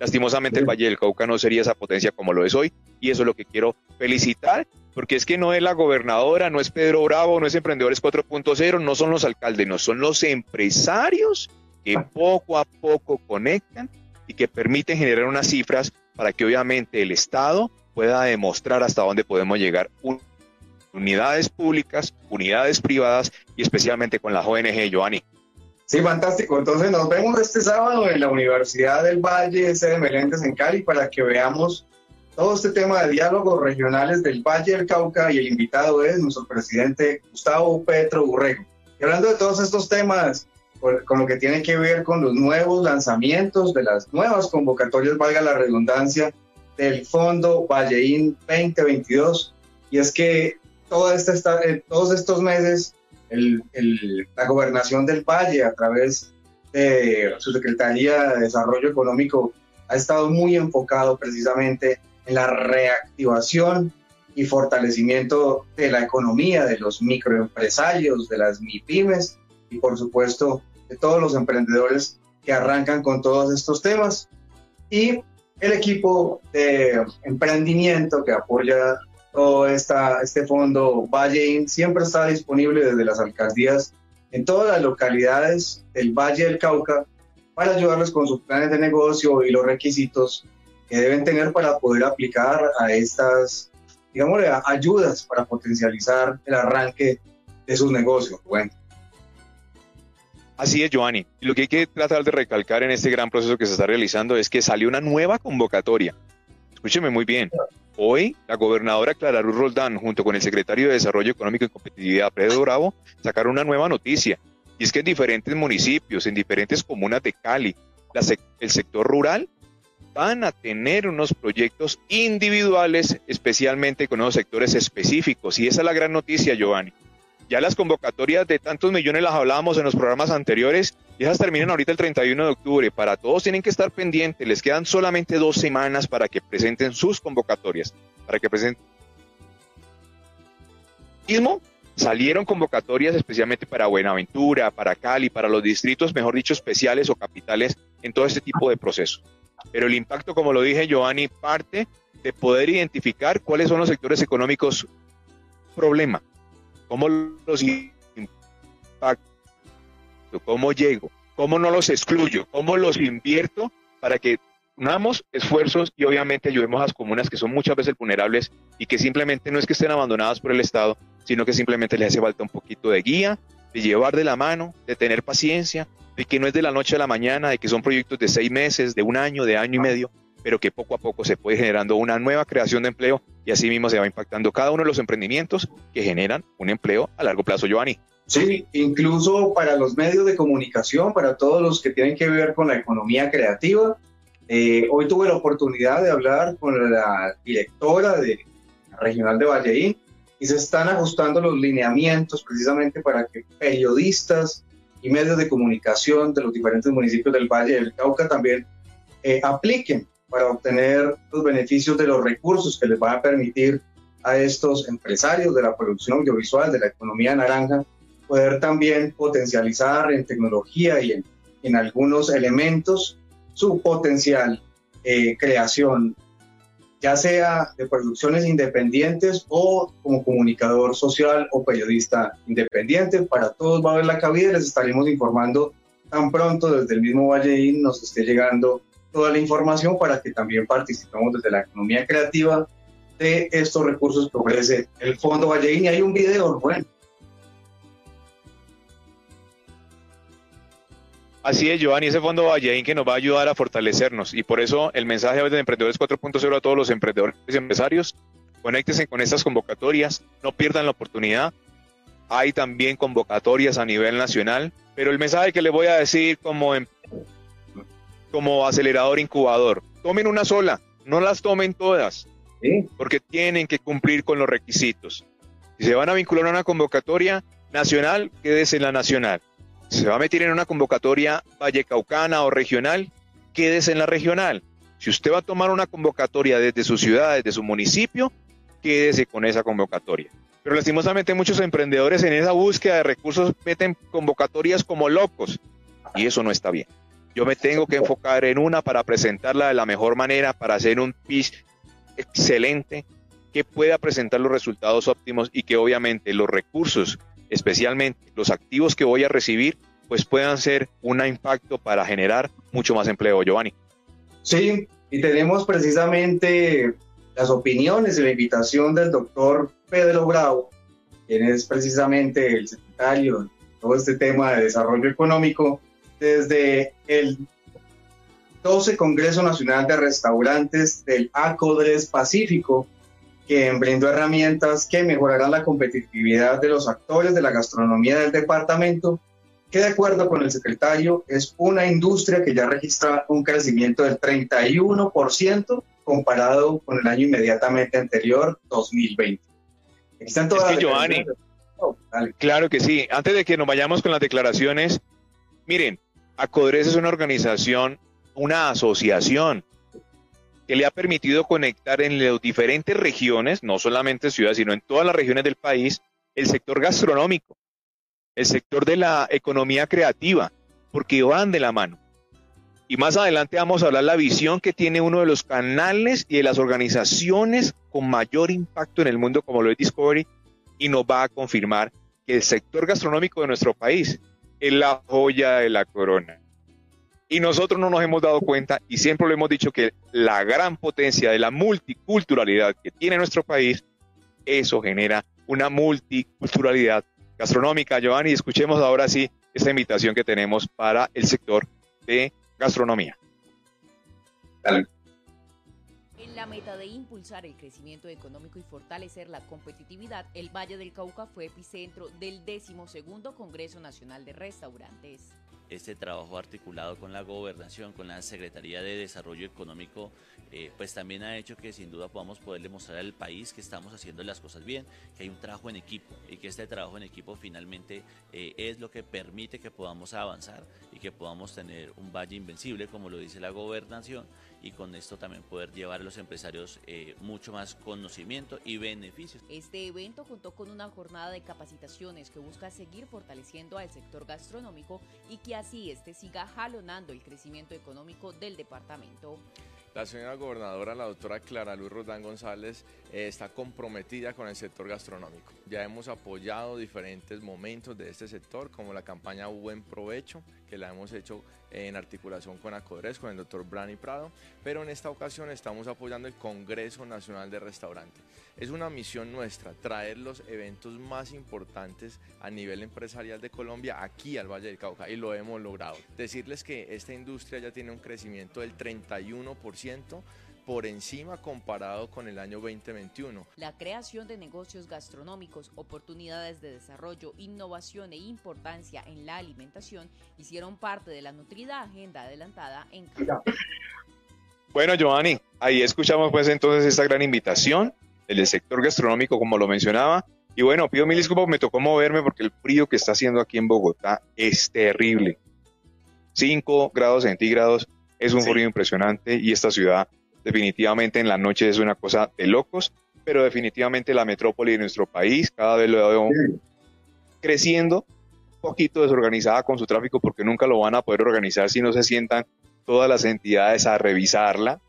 lastimosamente el Valle del Cauca no sería esa potencia como lo es hoy. Y eso es lo que quiero felicitar porque es que no es la gobernadora, no es Pedro Bravo, no es Emprendedores 4.0, no son los alcaldes, no son los empresarios que poco a poco conectan y que permiten generar unas cifras para que obviamente el Estado pueda demostrar hasta dónde podemos llegar. Unidades públicas, unidades privadas y especialmente con la ONG, Joanny. Sí, fantástico. Entonces nos vemos este sábado en la Universidad del Valle, sede de Meléndez en Cali, para que veamos todo este tema de diálogos regionales del Valle del Cauca y el invitado es nuestro presidente Gustavo Petro Urrego. Y hablando de todos estos temas, con lo que tiene que ver con los nuevos lanzamientos de las nuevas convocatorias, valga la redundancia, del Fondo Valleín 2022. Y es que toda esta, eh, todos estos meses la gobernación del Valle a través de su Secretaría de Desarrollo Económico ha estado muy enfocado precisamente la reactivación y fortalecimiento de la economía, de los microempresarios, de las MIPIMES y por supuesto de todos los emprendedores que arrancan con todos estos temas. Y el equipo de emprendimiento que apoya todo este fondo Valle siempre está disponible desde las alcaldías en todas las localidades del Valle del Cauca para ayudarles con sus planes de negocio y los requisitos que deben tener para poder aplicar a estas, digamos, ayudas para potencializar el arranque de sus negocios. Bueno. Así es, Giovanni. Lo que hay que tratar de recalcar en este gran proceso que se está realizando es que salió una nueva convocatoria. Escúcheme muy bien. Hoy, la gobernadora Clara Luz Roldán, junto con el secretario de Desarrollo Económico y Competitividad, Pedro Bravo, sacaron una nueva noticia. Y es que en diferentes municipios, en diferentes comunas de Cali, el sector rural van a tener unos proyectos individuales, especialmente con unos sectores específicos. Y esa es la gran noticia, Giovanni. Ya las convocatorias de tantos millones las hablábamos en los programas anteriores y esas terminan ahorita el 31 de octubre. Para todos tienen que estar pendientes. Les quedan solamente dos semanas para que presenten sus convocatorias, para que presenten salieron convocatorias especialmente para Buenaventura, para Cali, para los distritos, mejor dicho, especiales o capitales en todo este tipo de procesos. Pero el impacto, como lo dije Giovanni, parte de poder identificar cuáles son los sectores económicos problema, cómo los cómo llego, cómo no los excluyo, cómo los invierto para que unamos esfuerzos y obviamente ayudemos a las comunas que son muchas veces vulnerables y que simplemente no es que estén abandonadas por el Estado, sino que simplemente les hace falta un poquito de guía, de llevar de la mano, de tener paciencia, de que no es de la noche a la mañana, de que son proyectos de seis meses, de un año, de año y medio, pero que poco a poco se puede generando una nueva creación de empleo y así mismo se va impactando cada uno de los emprendimientos que generan un empleo a largo plazo, Giovanni. Sí, incluso para los medios de comunicación, para todos los que tienen que ver con la economía creativa. Eh, hoy tuve la oportunidad de hablar con la directora de la Regional de Valleín y se están ajustando los lineamientos precisamente para que periodistas y medios de comunicación de los diferentes municipios del Valle del Cauca también eh, apliquen para obtener los beneficios de los recursos que les van a permitir a estos empresarios de la producción audiovisual, de la economía naranja, poder también potencializar en tecnología y en, algunos elementos su potencial eh, creación, ya sea de producciones independientes o como comunicador social o periodista independiente. Para todos va a haber la cabida les estaremos informando tan pronto desde el mismo Valleín nos esté llegando toda la información para que también participemos desde la economía creativa de estos recursos que ofrece el Fondo Valleín. Y hay un video, bueno. Así es, Giovanni, ese Fondo Valleín que nos va a ayudar a fortalecernos. Y por eso el mensaje de Emprendedores 4.0 a todos los emprendedores y empresarios, conéctense con estas convocatorias, no pierdan la oportunidad. Hay también convocatorias a nivel nacional, pero el mensaje que les voy a decir como em- como acelerador incubador. Tomen una sola, no las tomen todas, porque tienen que cumplir con los requisitos. Si se van a vincular a una convocatoria nacional, quédese en la nacional. Se va a meter en una convocatoria vallecaucana o regional, quédese en la regional. Si usted va a tomar una convocatoria desde su ciudad, desde su municipio, quédese con esa convocatoria. Pero lastimosamente muchos emprendedores en esa búsqueda de recursos meten convocatorias como locos y eso no está bien. Yo me tengo que enfocar en una para presentarla de la mejor manera, para hacer un pitch excelente que pueda presentar los resultados óptimos y que obviamente los recursos, especialmente los activos que voy a recibir, pues puedan ser un impacto para generar mucho más empleo, Giovanni. Sí, y tenemos precisamente las opiniones y la invitación del doctor Pedro Bravo, quien es precisamente el secretario de todo este tema de desarrollo económico, desde el 12 Congreso Nacional de Restaurantes del ACODRES Pacífico, que brindó herramientas que mejorarán la competitividad de los actores de la gastronomía del departamento, que de acuerdo con el secretario es una industria que ya registra un crecimiento del 31% comparado con el año inmediatamente anterior, 2020. están todas Giovanni, oh, claro que sí. Antes de que nos vayamos con las declaraciones, miren, Acodres es una organización, una asociación que le ha permitido conectar en las diferentes regiones, no solamente ciudades, sino en todas las regiones del país, el sector gastronómico, el sector de la economía creativa, porque van de la mano. Y más adelante vamos a hablar la visión que tiene uno de los canales y de las organizaciones con mayor impacto en el mundo, como lo es Discovery, y nos va a confirmar que el sector gastronómico de nuestro país es la joya de la corona. Y nosotros no nos hemos dado cuenta y siempre lo hemos dicho que la gran potencia de la multiculturalidad que tiene nuestro país, eso genera una multiculturalidad gastronómica. Giovanni, escuchemos ahora sí esta invitación que tenemos para el sector de gastronomía. En la meta de impulsar el crecimiento económico y fortalecer la competitividad, el Valle del Cauca fue epicentro del 12 Congreso Nacional de Restaurantes. este trabajo articulado con la gobernación, con la Secretaría de Desarrollo Económico, eh, pues también ha hecho que sin duda podamos poder demostrar al país que estamos haciendo las cosas bien, que hay un trabajo en equipo y que este trabajo en equipo finalmente eh, es lo que permite que podamos avanzar y que podamos tener un valle invencible, como lo dice la gobernación, y con esto también poder llevar a los empresarios eh, mucho más conocimiento y beneficios. Este evento contó con una jornada de capacitaciones que busca seguir fortaleciendo al sector gastronómico y que así este siga jalonando el crecimiento económico del departamento. La señora gobernadora, la doctora Clara Luz Rodán González, eh, está comprometida con el sector gastronómico. Ya hemos apoyado diferentes momentos de este sector, como la campaña Buen Provecho, que la hemos hecho en articulación con Acodres, con el doctor Brani Prado, pero en esta ocasión estamos apoyando el Congreso Nacional de Restaurante. Es una misión nuestra traer los eventos más importantes a nivel empresarial de Colombia aquí al Valle del Cauca y lo hemos logrado. Decirles que esta industria ya tiene un crecimiento del 31% por encima comparado con el año 2021. La creación de negocios gastronómicos, oportunidades de desarrollo, innovación e importancia en la alimentación hicieron parte de la nutrida agenda adelantada en Bueno, Giovanni, ahí escuchamos pues entonces esta gran invitación del sector gastronómico, como lo mencionaba. Y bueno, pido mil disculpas, me tocó moverme porque el frío que está haciendo aquí en Bogotá es terrible. 5 grados centígrados es un frío impresionante y esta ciudad definitivamente en la noche es una cosa de locos, pero definitivamente la metrópoli de nuestro país cada vez lo veo creciendo, un poquito desorganizada con su tráfico porque nunca lo van a poder organizar si no se sientan todas las entidades a revisarla.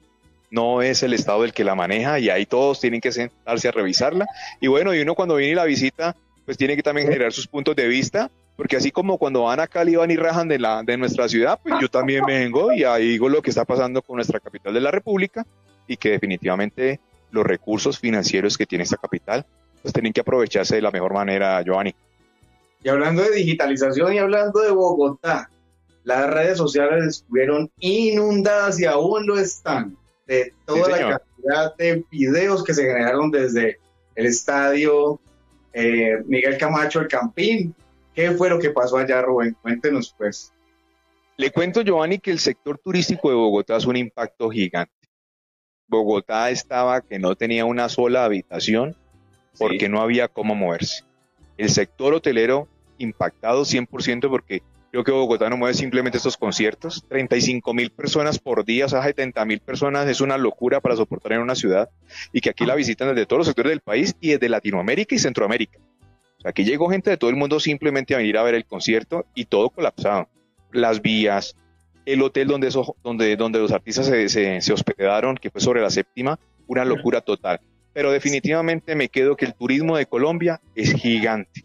No es el Estado el que la maneja y ahí todos tienen que sentarse a revisarla. Y bueno, y uno cuando viene la visita, pues tiene que también generar sus puntos de vista porque así como cuando van a Cali, van y rajan de, la, de nuestra ciudad, pues yo también vengo y ahí digo lo que está pasando con nuestra capital de la República y que definitivamente los recursos financieros que tiene esta capital, pues tienen que aprovecharse de la mejor manera, Giovanni. Y hablando de digitalización y hablando de Bogotá, las redes sociales estuvieron inundadas y aún lo están de toda la cantidad de videos que se generaron desde el estadio eh, Miguel Camacho, el Campín, ¿Qué fue lo que pasó allá, Rubén? Cuéntenos, pues. Le cuento, Giovanni, que el sector turístico de Bogotá es un impacto gigante. Bogotá estaba que no tenía una sola habitación porque no había cómo moverse. El sector hotelero impactado 100% porque creo que Bogotá no mueve simplemente estos conciertos. 35 mil personas por día, o sea, 70 mil personas es una locura para soportar en una ciudad y que aquí la visitan desde todos los sectores del país y desde Latinoamérica y Centroamérica. Aquí llegó gente de todo el mundo simplemente a venir a ver el concierto y todo colapsado. Las vías, el hotel donde, donde, donde los artistas se, hospedaron, que fue sobre la séptima, una locura total. Pero definitivamente me quedo que el turismo de Colombia es gigante,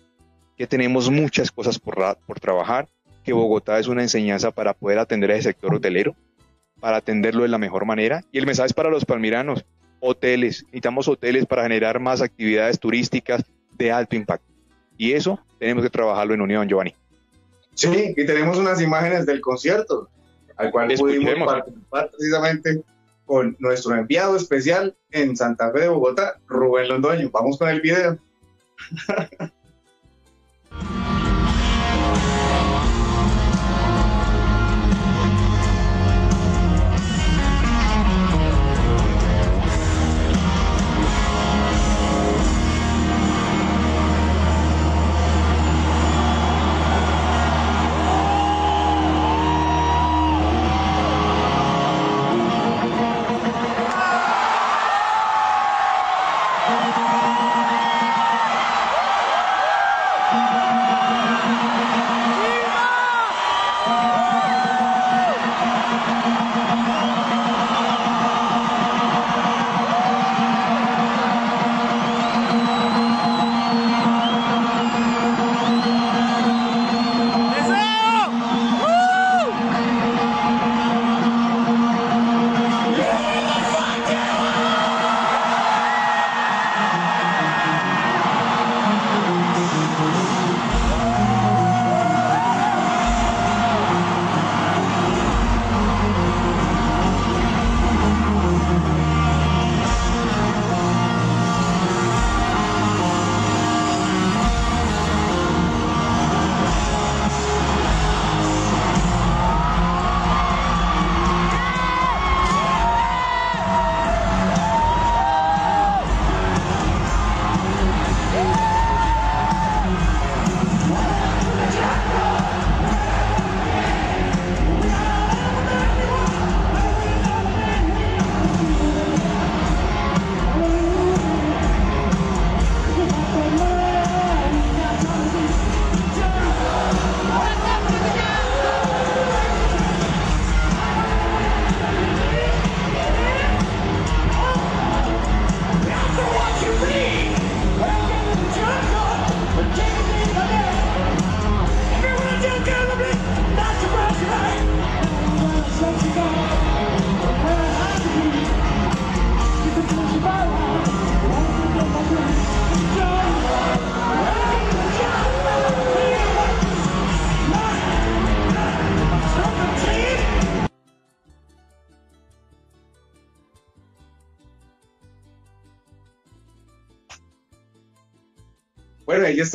que tenemos muchas cosas por, por trabajar, que Bogotá es una enseñanza para poder atender a ese sector hotelero, para atenderlo de la mejor manera. Y el mensaje es para los palmiranos, hoteles, necesitamos hoteles para generar más actividades turísticas de alto impacto. Y eso tenemos que trabajarlo en unión, Giovanni. Sí, y tenemos unas imágenes del concierto, al cual pudimos participar precisamente con nuestro enviado especial en Santa Fe de Bogotá, Rubén Londoño. Vamos con el video.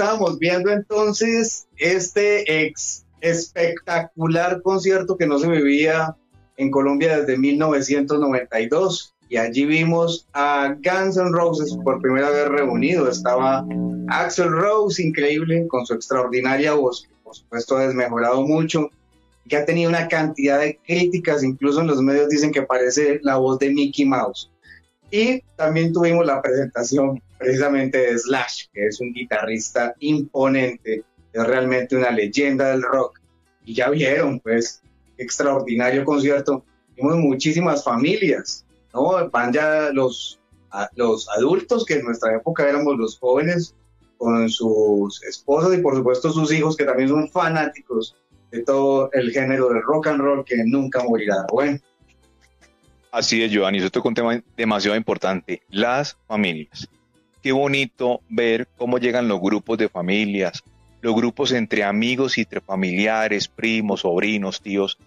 estábamos viendo entonces este ex espectacular concierto que no se vivía en Colombia desde 1992 y allí vimos a Guns N' Roses por primera vez reunido. Estaba Axel Rose, increíble, con su extraordinaria voz, que por supuesto ha desmejorado mucho, que ha tenido una cantidad de críticas, incluso en los medios dicen que parece la voz de Mickey Mouse. Y también tuvimos la presentación precisamente Slash, que es un guitarrista imponente, es realmente una leyenda del rock. Y ya vieron, pues, extraordinario concierto. Vimos muchísimas familias, ¿no? Van ya los, los adultos, que en nuestra época éramos los jóvenes, con sus esposas y por supuesto sus hijos, que también son fanáticos de todo el género del rock and roll que nunca morirá. Bueno. Así es, Giovanni, esto es un tema demasiado importante, las familias. Qué bonito ver cómo llegan los grupos de familias, los grupos entre amigos y entre familiares, primos, sobrinos, tíos,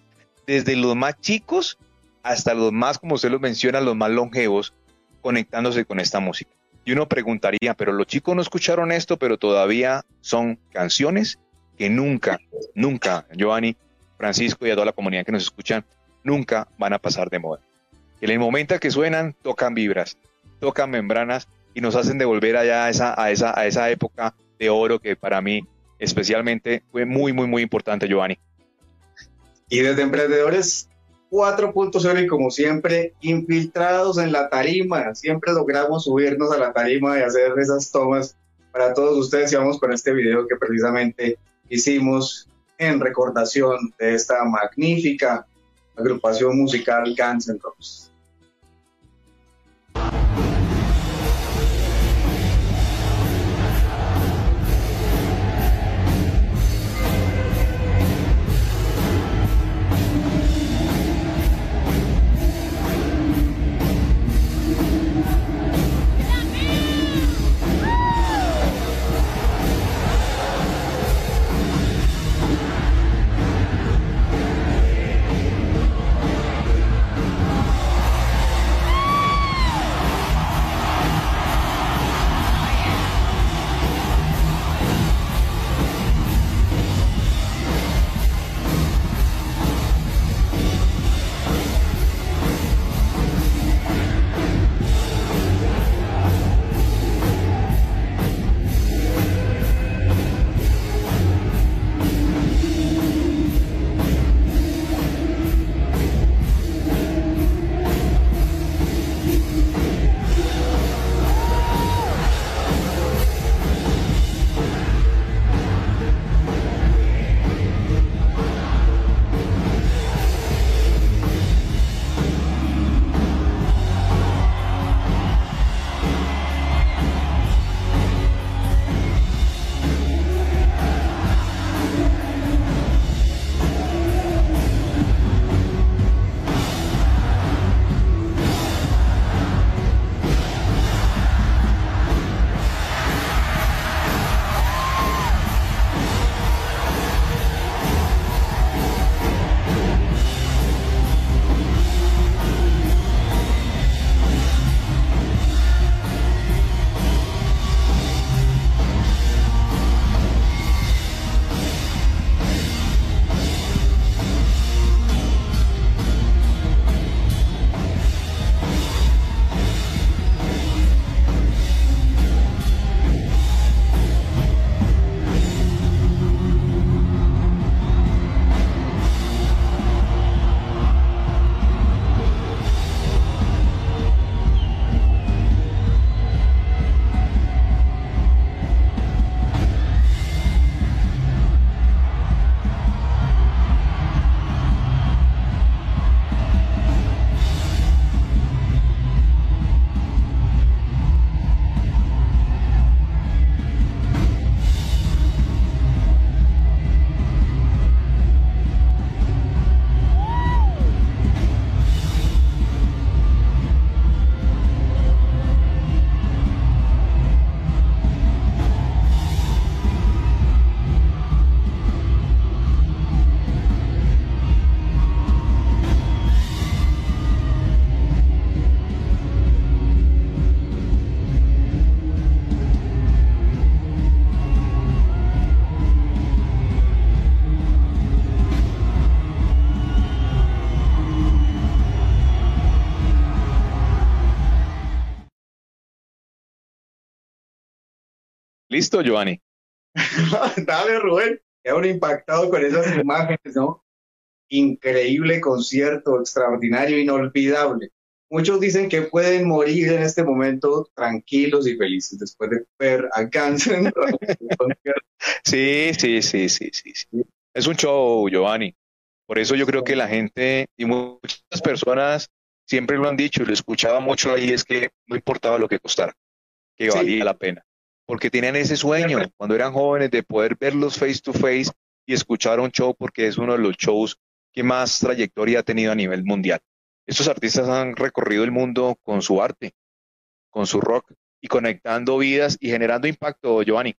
desde los más chicos hasta los más, como usted lo menciona, los más longevos, conectándose con esta música. Y uno preguntaría, pero los chicos no escucharon esto, pero todavía son canciones que nunca, nunca, Giovanni, Francisco y a toda la comunidad que nos escuchan, nunca van a pasar de moda. En el momento que suenan, tocan vibras, tocan membranas y nos hacen devolver allá a esa, a esa, a esa época de oro que para mí especialmente fue muy, muy, muy importante, Giovanni. Y desde Emprendedores 4.0 y como siempre, infiltrados en la tarima, siempre logramos subirnos a la tarima y hacer esas tomas para todos ustedes y vamos con este video que precisamente hicimos en recordación de esta magnífica agrupación musical Guns N' Roses. Listo, Giovanni. Dale, Rubén. Quedaron impactado con esas imágenes, ¿no? Increíble concierto, extraordinario, inolvidable. Muchos dicen que pueden morir en este momento tranquilos y felices después de ver a Guns Sí, sí, sí, sí, sí, sí. Es un show, Giovanni. Por eso yo creo que la gente y muchas personas siempre lo han dicho y lo escuchaba mucho ahí, es que no importaba lo que costara, que valía la pena. Porque tenían ese sueño cuando eran jóvenes de poder verlos face to face y escuchar un show porque es uno de los shows que más trayectoria ha tenido a nivel mundial. Estos artistas han recorrido el mundo con su arte, con su rock y conectando vidas y generando impacto, Giovanni.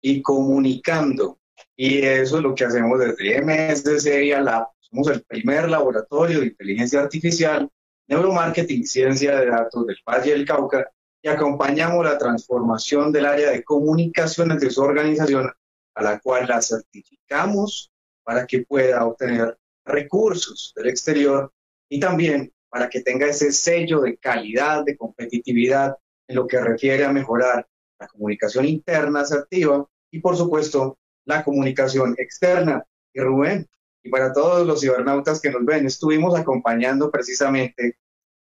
Y comunicando. Y eso es lo que hacemos desde MSD y Lab. Somos el primer laboratorio de inteligencia artificial, neuromarketing, ciencia de datos del Valle del Cauca y acompañamos la transformación del área de comunicaciones de su organización, a la cual la certificamos para que pueda obtener recursos del exterior y también para que tenga ese sello de calidad, de competitividad en lo que refiere a mejorar la comunicación interna asertiva y, por supuesto, la comunicación externa. Y Rubén, y para todos los cibernautas que nos ven, estuvimos acompañando precisamente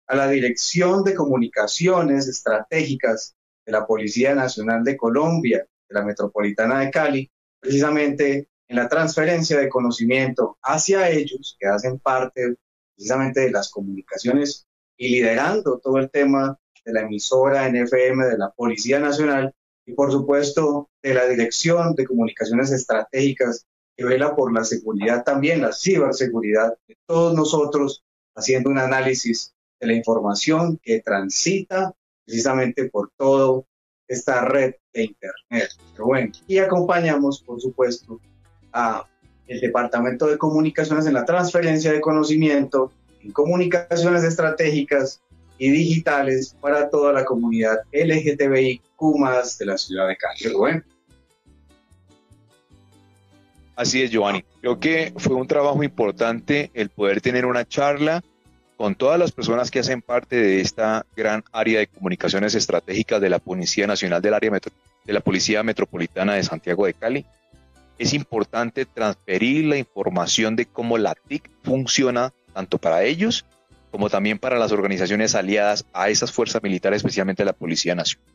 a la Dirección de Comunicaciones Estratégicas de la Policía Nacional de Colombia, de la Metropolitana de Cali, precisamente en la transferencia de conocimiento hacia ellos, que hacen parte precisamente de las comunicaciones y liderando todo el tema de la emisora NFM de la Policía Nacional y por supuesto de la Dirección de Comunicaciones Estratégicas que vela por la seguridad también, la ciberseguridad de todos nosotros, haciendo un análisis de la información que transita precisamente por toda esta red de Internet. Pero bueno, y acompañamos, por supuesto, a el Departamento de Comunicaciones en la transferencia de conocimiento en comunicaciones estratégicas y digitales para toda la comunidad LGTBIQ de la ciudad de Cali. Así es, Giovanni. Creo que fue un trabajo importante el poder tener una charla con todas las personas que hacen parte de esta gran área de comunicaciones estratégicas de la Policía Nacional del área de la Policía Metropolitana de Santiago de Cali es importante transferir la información de cómo la TIC funciona tanto para ellos como también para las organizaciones aliadas a esas fuerzas militares, especialmente la Policía Nacional.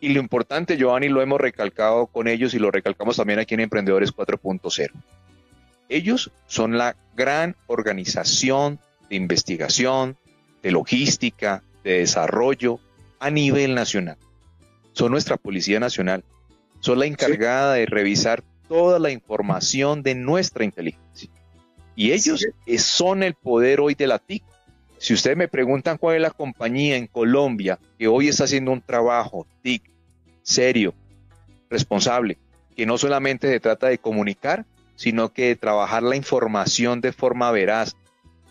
Y lo importante, Giovanni, lo hemos recalcado con ellos y lo recalcamos también aquí en Emprendedores 4.0. Ellos son la gran organización de investigación, de logística, de desarrollo a nivel nacional. Son nuestra Policía Nacional. Son la encargada de revisar toda la información de nuestra inteligencia. Y ellos son el poder hoy de la TIC. Si ustedes me preguntan cuál es la compañía en Colombia que hoy está haciendo un trabajo TIC serio, responsable, que no solamente se trata de comunicar, sino que de trabajar la información de forma veraz,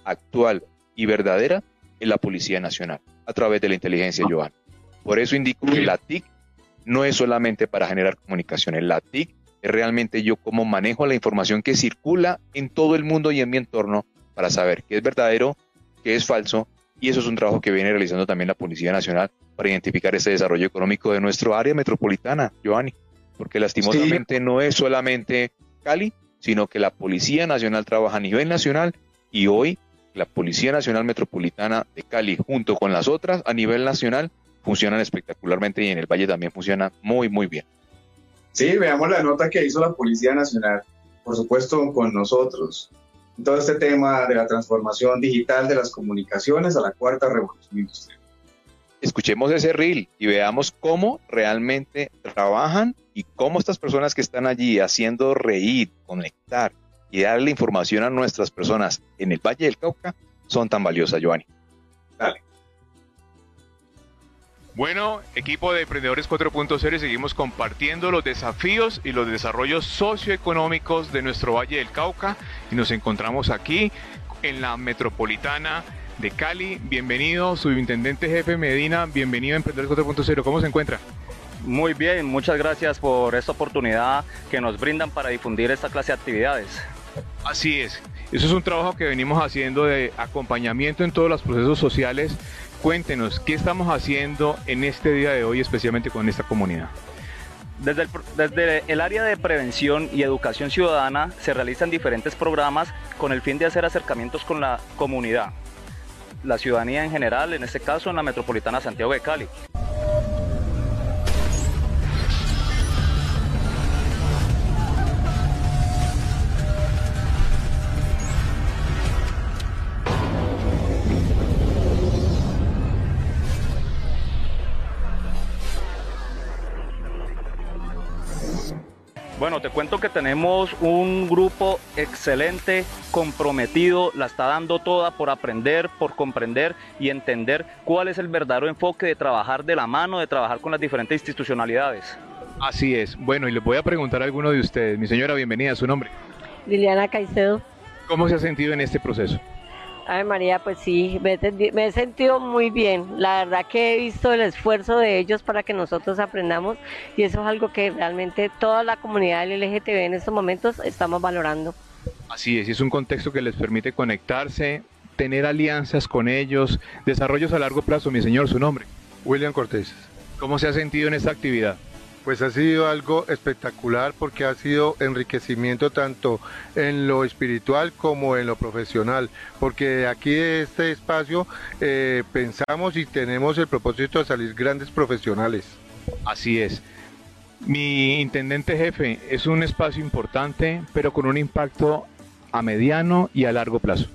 actual y verdadera, en la Policía Nacional, a través de la inteligencia, Joan. Por eso indico que la TIC no es solamente para generar comunicaciones, la TIC es realmente yo cómo manejo la información que circula en todo el mundo y en mi entorno para saber qué es verdadero, qué es falso, y eso es un trabajo que viene realizando también la Policía Nacional para identificar ese desarrollo económico de nuestro área metropolitana, Giovanni, porque lastimosamente no es solamente Cali, sino que la Policía Nacional trabaja a nivel nacional y hoy la Policía Nacional Metropolitana de Cali junto con las otras a nivel nacional funcionan espectacularmente y en el Valle también funciona muy muy bien. Sí, veamos la nota que hizo la Policía Nacional, por supuesto con nosotros, todo este tema de la transformación digital de las comunicaciones a la cuarta revolución industrial. Escuchemos ese reel y veamos cómo realmente trabajan y cómo estas personas que están allí haciendo reír, conectar y darle información a nuestras personas en el Valle del Cauca son tan valiosas, Giovanni. Dale. Bueno, equipo de Emprendedores 4.0, seguimos compartiendo los desafíos y los desarrollos socioeconómicos de nuestro Valle del Cauca y nos encontramos aquí en la metropolitana de Cali. Bienvenido, subintendente jefe Medina, bienvenido a Emprendedores 4.0. ¿Cómo se encuentra? Muy bien, muchas gracias por esta oportunidad que nos brindan para difundir esta clase de actividades. Así es, eso es un trabajo que venimos haciendo de acompañamiento en todos los procesos sociales Cuéntenos, ¿qué estamos haciendo en este día de hoy, especialmente con esta comunidad? Desde el, área de prevención y educación ciudadana se realizan diferentes programas con el fin de hacer acercamientos con la comunidad, la ciudadanía en general, en este caso en la metropolitana Santiago de Cali. Bueno, te cuento que tenemos un grupo excelente, comprometido, la está dando toda por aprender, por comprender y entender cuál es el verdadero enfoque de trabajar de la mano, de trabajar con las diferentes institucionalidades. Así es. Bueno, y les voy a preguntar a alguno de ustedes. Mi señora, bienvenida. ¿Su nombre? Liliana Caicedo. ¿Cómo se ha sentido en este proceso? Ay María, pues sí, me he, sentido muy bien. La verdad que he visto el esfuerzo de ellos para que nosotros aprendamos y eso es algo que realmente toda la comunidad del LGTB en estos momentos estamos valorando. Así es, y es un contexto que les permite conectarse, tener alianzas con ellos, desarrollos a largo plazo. Mi señor, su nombre. William Cortés. ¿Cómo se ha sentido en esta actividad? Pues ha sido algo espectacular porque ha sido enriquecimiento tanto en lo espiritual como en lo profesional, porque aquí de este espacio eh, pensamos y tenemos el propósito de salir grandes profesionales. Así es. Mi intendente jefe es un espacio importante, pero con un impacto a mediano y a largo plazo.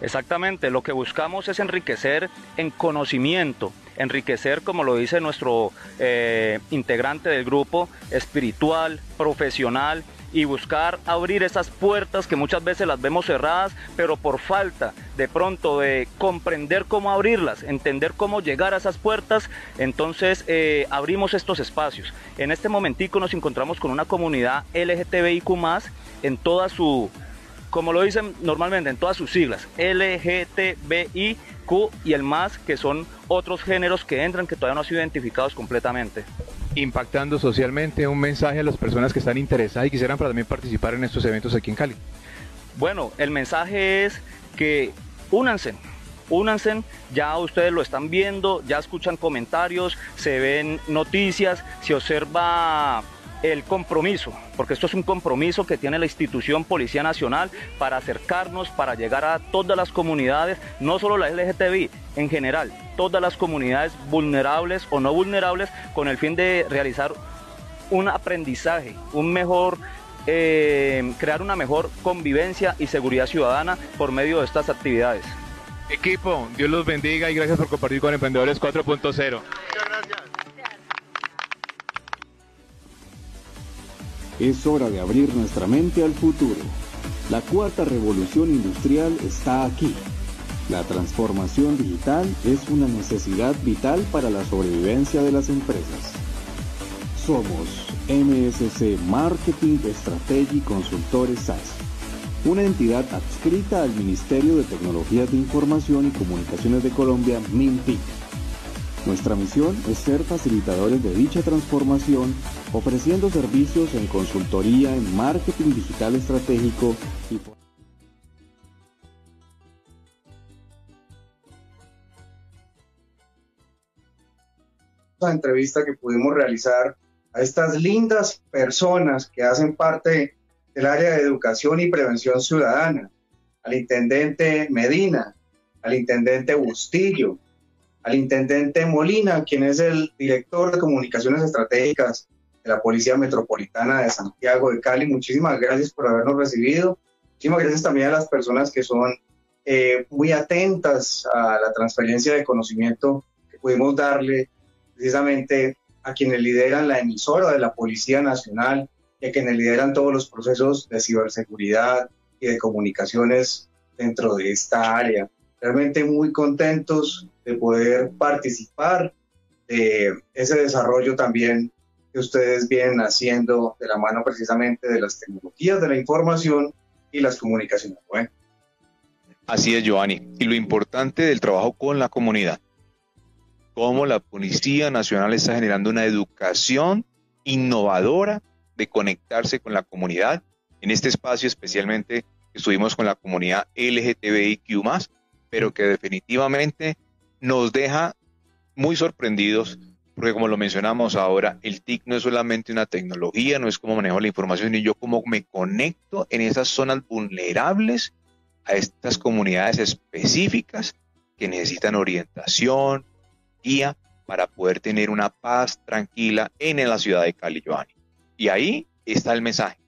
Exactamente, lo que buscamos es enriquecer en conocimiento, enriquecer, como lo dice nuestro eh, integrante del grupo, espiritual, profesional y buscar abrir esas puertas que muchas veces las vemos cerradas, pero por falta de pronto de comprender cómo abrirlas, entender cómo llegar a esas puertas, entonces eh, abrimos estos espacios. En este momentico nos encontramos con una comunidad LGTBIQ en toda su como lo dicen normalmente en todas sus siglas, LGTBIQ y el más, que son otros géneros que entran que todavía no han sido identificados completamente. Impactando socialmente un mensaje a las personas que están interesadas y quisieran también participar en estos eventos aquí en Cali. Bueno, el mensaje es que únanse, únanse, ya ustedes lo están viendo, ya escuchan comentarios, se ven noticias, se observa el compromiso, porque esto es un compromiso que tiene la institución Policía Nacional para acercarnos, para llegar a todas las comunidades, no solo la LGTBI, en general, todas las comunidades vulnerables o no vulnerables, con el fin de realizar un aprendizaje, un mejor, eh, crear una mejor convivencia y seguridad ciudadana por medio de estas actividades. Equipo, Dios los bendiga y gracias por compartir con Emprendedores 4.0. Es hora de abrir nuestra mente al futuro. La cuarta revolución industrial está aquí. La transformación digital es una necesidad vital para la sobrevivencia de las empresas. Somos MSC Marketing Strategy Consultores SAS, una entidad adscrita al Ministerio de Tecnologías de Información y Comunicaciones de Colombia, MINTIC nuestra misión es ser facilitadores de dicha transformación, ofreciendo servicios en consultoría, en marketing digital estratégico y la entrevista que pudimos realizar a estas lindas personas que hacen parte del área de educación y prevención ciudadana, al intendente Medina, al intendente Bustillo, al intendente Molina, quien es el director de comunicaciones estratégicas de la Policía Metropolitana de Santiago de Cali. Muchísimas gracias por habernos recibido. Muchísimas gracias también a las personas que son eh, muy atentas a la transferencia de conocimiento que pudimos darle precisamente a quienes lideran la emisora de la Policía Nacional y a quienes lideran todos los procesos de ciberseguridad y de comunicaciones dentro de esta área. Realmente muy contentos de poder participar de ese desarrollo también que ustedes vienen haciendo de la mano precisamente de las tecnologías de la información y las comunicaciones. Así es, Giovanni. Y lo importante del trabajo con la comunidad. Cómo la Policía Nacional está generando una educación innovadora de conectarse con la comunidad. En este espacio especialmente estuvimos con la comunidad LGTBIQ, pero que definitivamente nos deja muy sorprendidos porque como lo mencionamos ahora, el TIC no es solamente una tecnología, no es cómo manejo la información, y yo cómo me conecto en esas zonas vulnerables a estas comunidades específicas que necesitan orientación, guía, para poder tener una paz tranquila en la ciudad de Cali, Giovanni. Y ahí está el mensaje.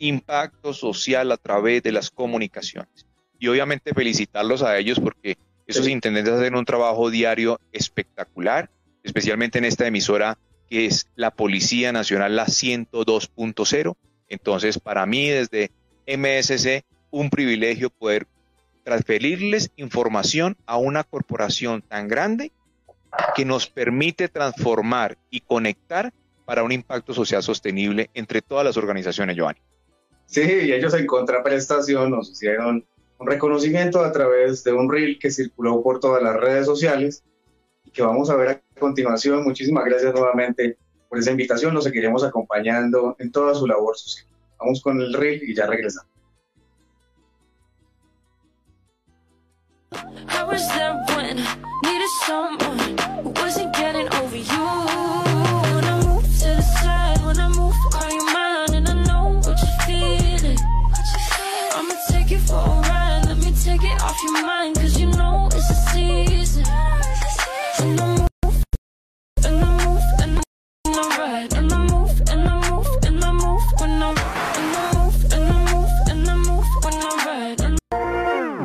Impacto social a través de las comunicaciones. Y obviamente felicitarlos a ellos porque esos intendentes hacen un trabajo diario espectacular, especialmente en esta emisora que es la Policía Nacional, la 102.0. Entonces, para mí desde MSC, un privilegio poder transferirles información a una corporación tan grande que nos permite transformar y conectar para un impacto social sostenible entre todas las organizaciones, Giovanni. Sí, y ellos en contraprestación nos hicieron un reconocimiento a través de un reel que circuló por todas las redes sociales y que vamos a ver a continuación. Muchísimas gracias nuevamente por esa invitación. Nos seguiremos acompañando en toda su labor social. Vamos con el reel y ya regresamos.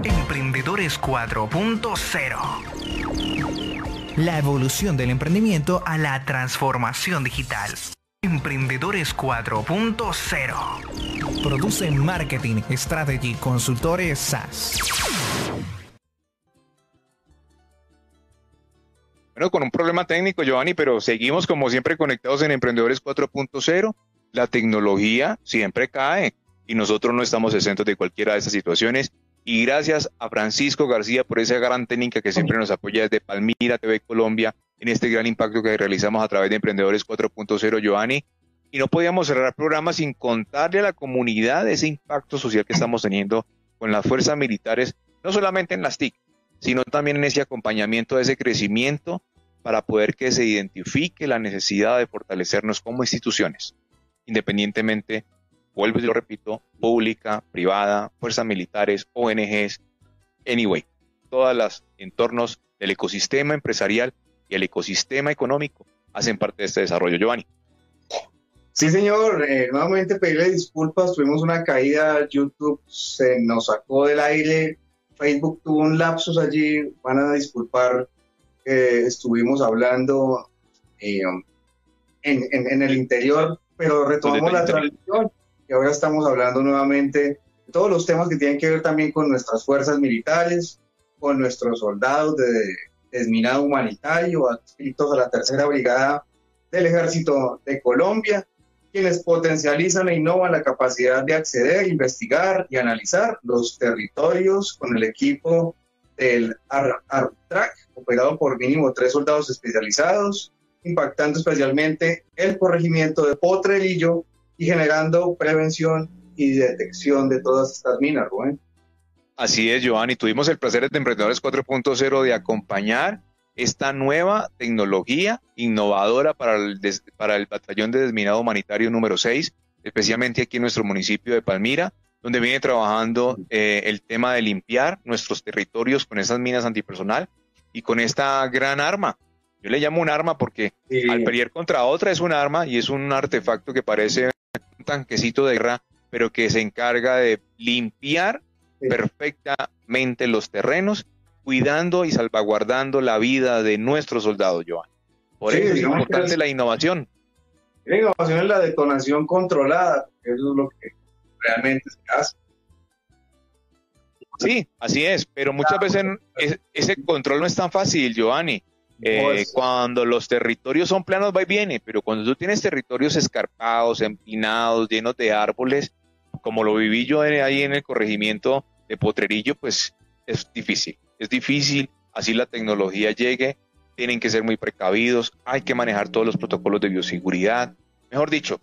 Emprendedores 4.0 La evolución del emprendimiento a la transformación digital. Emprendedores 4.0 Produce Marketing Strategy Consultores SaaS. Bueno, con un problema técnico, Giovanni, pero seguimos como siempre conectados en Emprendedores 4.0. La tecnología siempre cae y nosotros no estamos exentos de cualquiera de esas situaciones. Y gracias a Francisco García por esa gran técnica que siempre nos apoya desde Palmira TV Colombia en este gran impacto que realizamos a través de Emprendedores 4.0, Giovanni. Y no podíamos cerrar el programa sin contarle a la comunidad ese impacto social que estamos teniendo con las fuerzas militares, no solamente en las TIC, sino también en ese acompañamiento ese crecimiento para poder que se identifique la necesidad de fortalecernos como instituciones, independientemente, vuelvo y lo repito, pública, privada, fuerzas militares, ONGs, anyway, todos los entornos del ecosistema empresarial y el ecosistema económico hacen parte de este desarrollo, Giovanni. Sí, señor. Eh, nuevamente pedirle disculpas. Tuvimos una caída. YouTube se nos sacó del aire. Facebook tuvo un lapsus allí. Van a disculpar. que estuvimos hablando eh, en, el interior, pero retomamos la transmisión y ahora estamos hablando nuevamente de todos los temas que tienen que ver también con nuestras fuerzas militares, con nuestros soldados de desminado humanitario, adscritos a la tercera brigada del ejército de Colombia, quienes potencializan e innovan la capacidad de acceder, investigar y analizar los territorios con el equipo del ARTRAC, operado por mínimo tres soldados especializados, impactando especialmente el corregimiento de Potrelillo y generando prevención y detección de todas estas minas, Rubén. Así es, Giovanni. Tuvimos el placer de Emprendedores 4.0 de acompañar esta nueva tecnología innovadora para el, para el Batallón de Desminado Humanitario número 6, especialmente aquí en nuestro municipio de Palmira, donde viene trabajando eh, el tema de limpiar nuestros territorios con esas minas antipersonal y con esta gran arma. Yo le llamo un arma porque al pelear contra otra es un arma y es un artefacto que parece un tanquecito de guerra, pero que se encarga de limpiar perfectamente los terrenos, cuidando y salvaguardando la vida de nuestros soldados, Joan. Por eso es importante la innovación. La innovación es la detonación controlada, eso es lo que realmente se hace. Sí, así es, pero muchas veces ese control no es tan fácil, Giovanni. Eh, cuando los territorios son planos va y viene, pero cuando tú tienes territorios escarpados, empinados, llenos de árboles, como lo viví yo ahí en el corregimiento de Potrerillo, pues es difícil. Es difícil, así la tecnología llegue, tienen que ser muy precavidos, hay que manejar todos los protocolos de bioseguridad. Mejor dicho,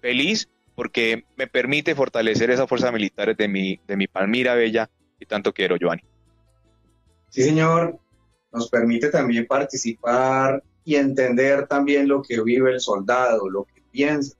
feliz porque me permite fortalecer esas fuerzas militares de mi, de mi Palmira Bella y tanto quiero, Giovanni. Sí, señor. Nos permite también participar y entender también lo que vive el soldado, lo que piensa,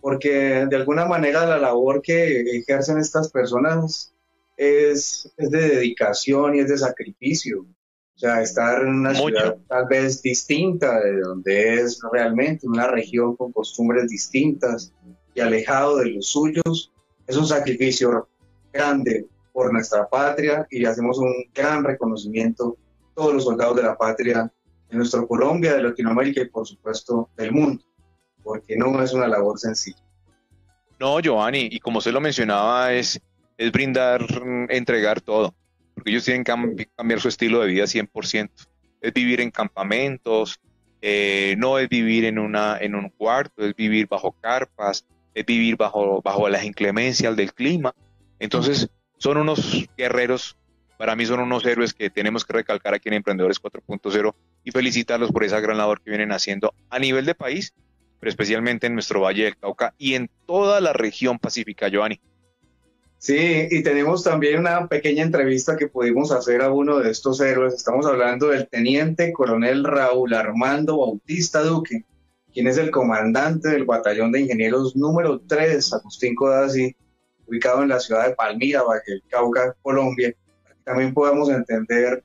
porque de alguna manera la labor que ejercen estas personas es, es de dedicación y es de sacrificio. O sea, estar en una ciudad tal vez distinta de donde es realmente, una región con costumbres distintas y alejado de los suyos, es un sacrificio grande por nuestra patria y hacemos un gran reconocimiento todos los soldados de la patria de nuestra Colombia, de Latinoamérica y por supuesto del mundo, porque no es una labor sencilla. No, Giovanni, y como usted lo mencionaba, es, es brindar, entregar todo, porque ellos tienen que cambiar su estilo de vida 100%. Es vivir en campamentos, eh, no es vivir en, una, en un cuarto, es vivir bajo carpas, es vivir bajo, bajo las inclemencias del clima. Entonces, son unos guerreros, para mí son unos héroes que tenemos que recalcar aquí en Emprendedores 4.0 y felicitarlos por esa gran labor que vienen haciendo a nivel de país, pero especialmente en nuestro Valle del Cauca y en toda la región pacífica, Giovanni. Sí, y tenemos también una pequeña entrevista que pudimos hacer a uno de estos héroes. Estamos hablando del teniente coronel Raúl Armando Bautista Duque, quien es el comandante del batallón de ingenieros número 3, Agustín Codazzi, ubicado en la ciudad de Palmira, Valle del Cauca, Colombia. También podemos entender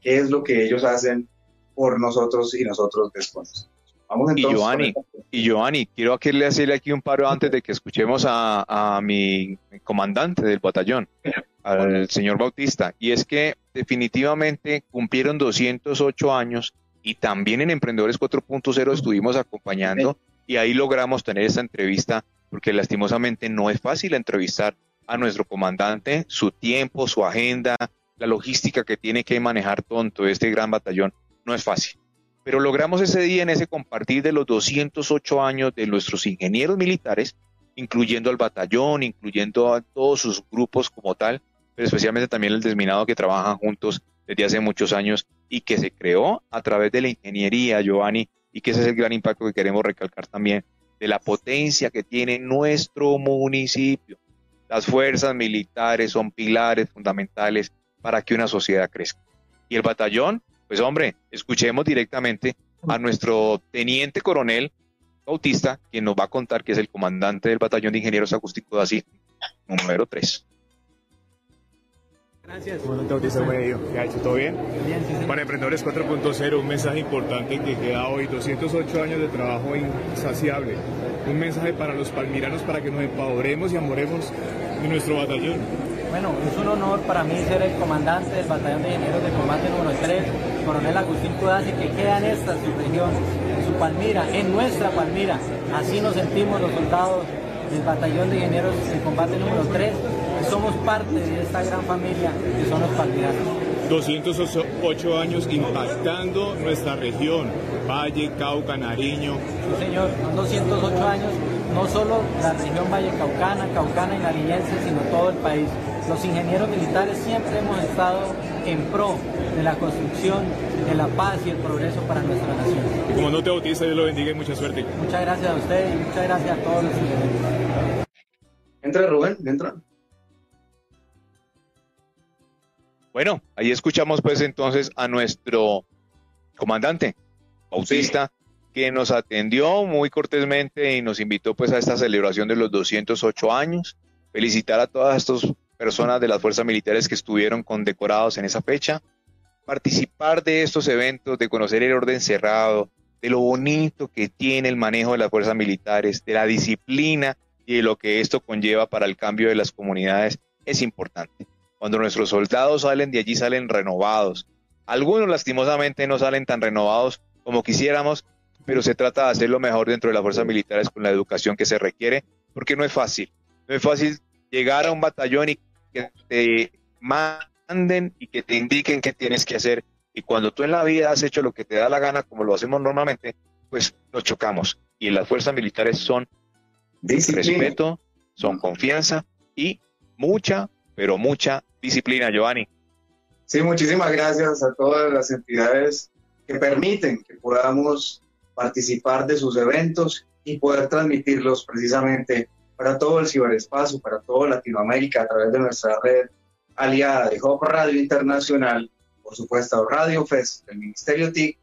qué es lo que ellos hacen por nosotros y nosotros después. Vamos entonces. Y Giovanni, y Giovanni, quiero hacerle aquí un paro antes de que escuchemos a, mi comandante del batallón, al señor Bautista, y es que definitivamente cumplieron 208 años y también en Emprendedores 4.0 estuvimos acompañando y ahí logramos tener esta entrevista porque lastimosamente no es fácil entrevistar a nuestro comandante, su tiempo, su agenda, la logística que tiene que manejar todo este gran batallón no es fácil. Pero logramos ese día en ese compartir de los 208 años de nuestros ingenieros militares, incluyendo al batallón, incluyendo a todos sus grupos como tal, pero especialmente también el desminado que trabajan juntos desde hace muchos años y que se creó a través de la ingeniería, Giovanni, y que ese es el gran impacto que queremos recalcar también, de la potencia que tiene nuestro municipio. Las fuerzas militares son pilares fundamentales para que una sociedad crezca. Y el batallón pues hombre, escuchemos directamente a nuestro teniente coronel Bautista, quien nos va a contar que es el comandante del batallón de ingenieros acústicos de así, número 3. Gracias. Comandante Bautista, ¿qué ha hecho? ¿Todo bien? Bien, sí, Para Emprendedores 4.0, un mensaje importante que queda hoy, 208 años de trabajo insaciable. Un mensaje para los palmiranos para que nos empoderemos y amoremos de nuestro batallón. Bueno, es un honor para mí ser el comandante del Batallón de Ingenieros de Combate número 3, coronel Agustín Cudasi, que queda en esta su región, en su Palmira, en nuestra Palmira. Así nos sentimos los soldados del Batallón de Ingenieros de Combate número 3, y somos parte de esta gran familia que son los palmiranos. 208 años impactando nuestra región, Valle, Cauca, Nariño. Sí, señor, son 208 años, no solo la región Valle Caucana, Caucana y Nariñense, sino todo el país. Los ingenieros militares siempre hemos estado en pro de la construcción, de la paz y el progreso para nuestra nación. como no te bautiza, Dios lo bendiga y mucha suerte. Muchas gracias a usted y muchas gracias a todos los ingenieros. Entra Rubén, entra. Bueno, ahí escuchamos pues entonces a nuestro comandante Bautista, que nos atendió muy cortésmente y nos invitó pues a esta celebración de los 208 años. Felicitar a todas estas personas de las fuerzas militares que estuvieron condecorados en esa fecha, participar de estos eventos, de conocer el orden cerrado, de lo bonito que tiene el manejo de las fuerzas militares, de la disciplina y de lo que esto conlleva para el cambio de las comunidades, es importante. Cuando nuestros soldados salen de allí salen renovados. Algunos lastimosamente no salen tan renovados como quisiéramos, pero se trata de hacer lo mejor dentro de las fuerzas militares con la educación que se requiere, porque no es fácil. No es fácil llegar a un batallón y que te manden y que te indiquen qué tienes que hacer. Y cuando tú en la vida has hecho lo que te da la gana, como lo hacemos normalmente, pues nos chocamos. Y las fuerzas militares son respeto, son confianza y mucha, pero mucha disciplina, Giovanni. Sí, muchísimas gracias a todas las entidades que permiten que podamos participar de sus eventos y poder transmitirlos precisamente para todo el ciberespacio, para toda Latinoamérica a través de nuestra red aliada de Hop Radio Internacional, por supuesto Radio FES del Ministerio TIC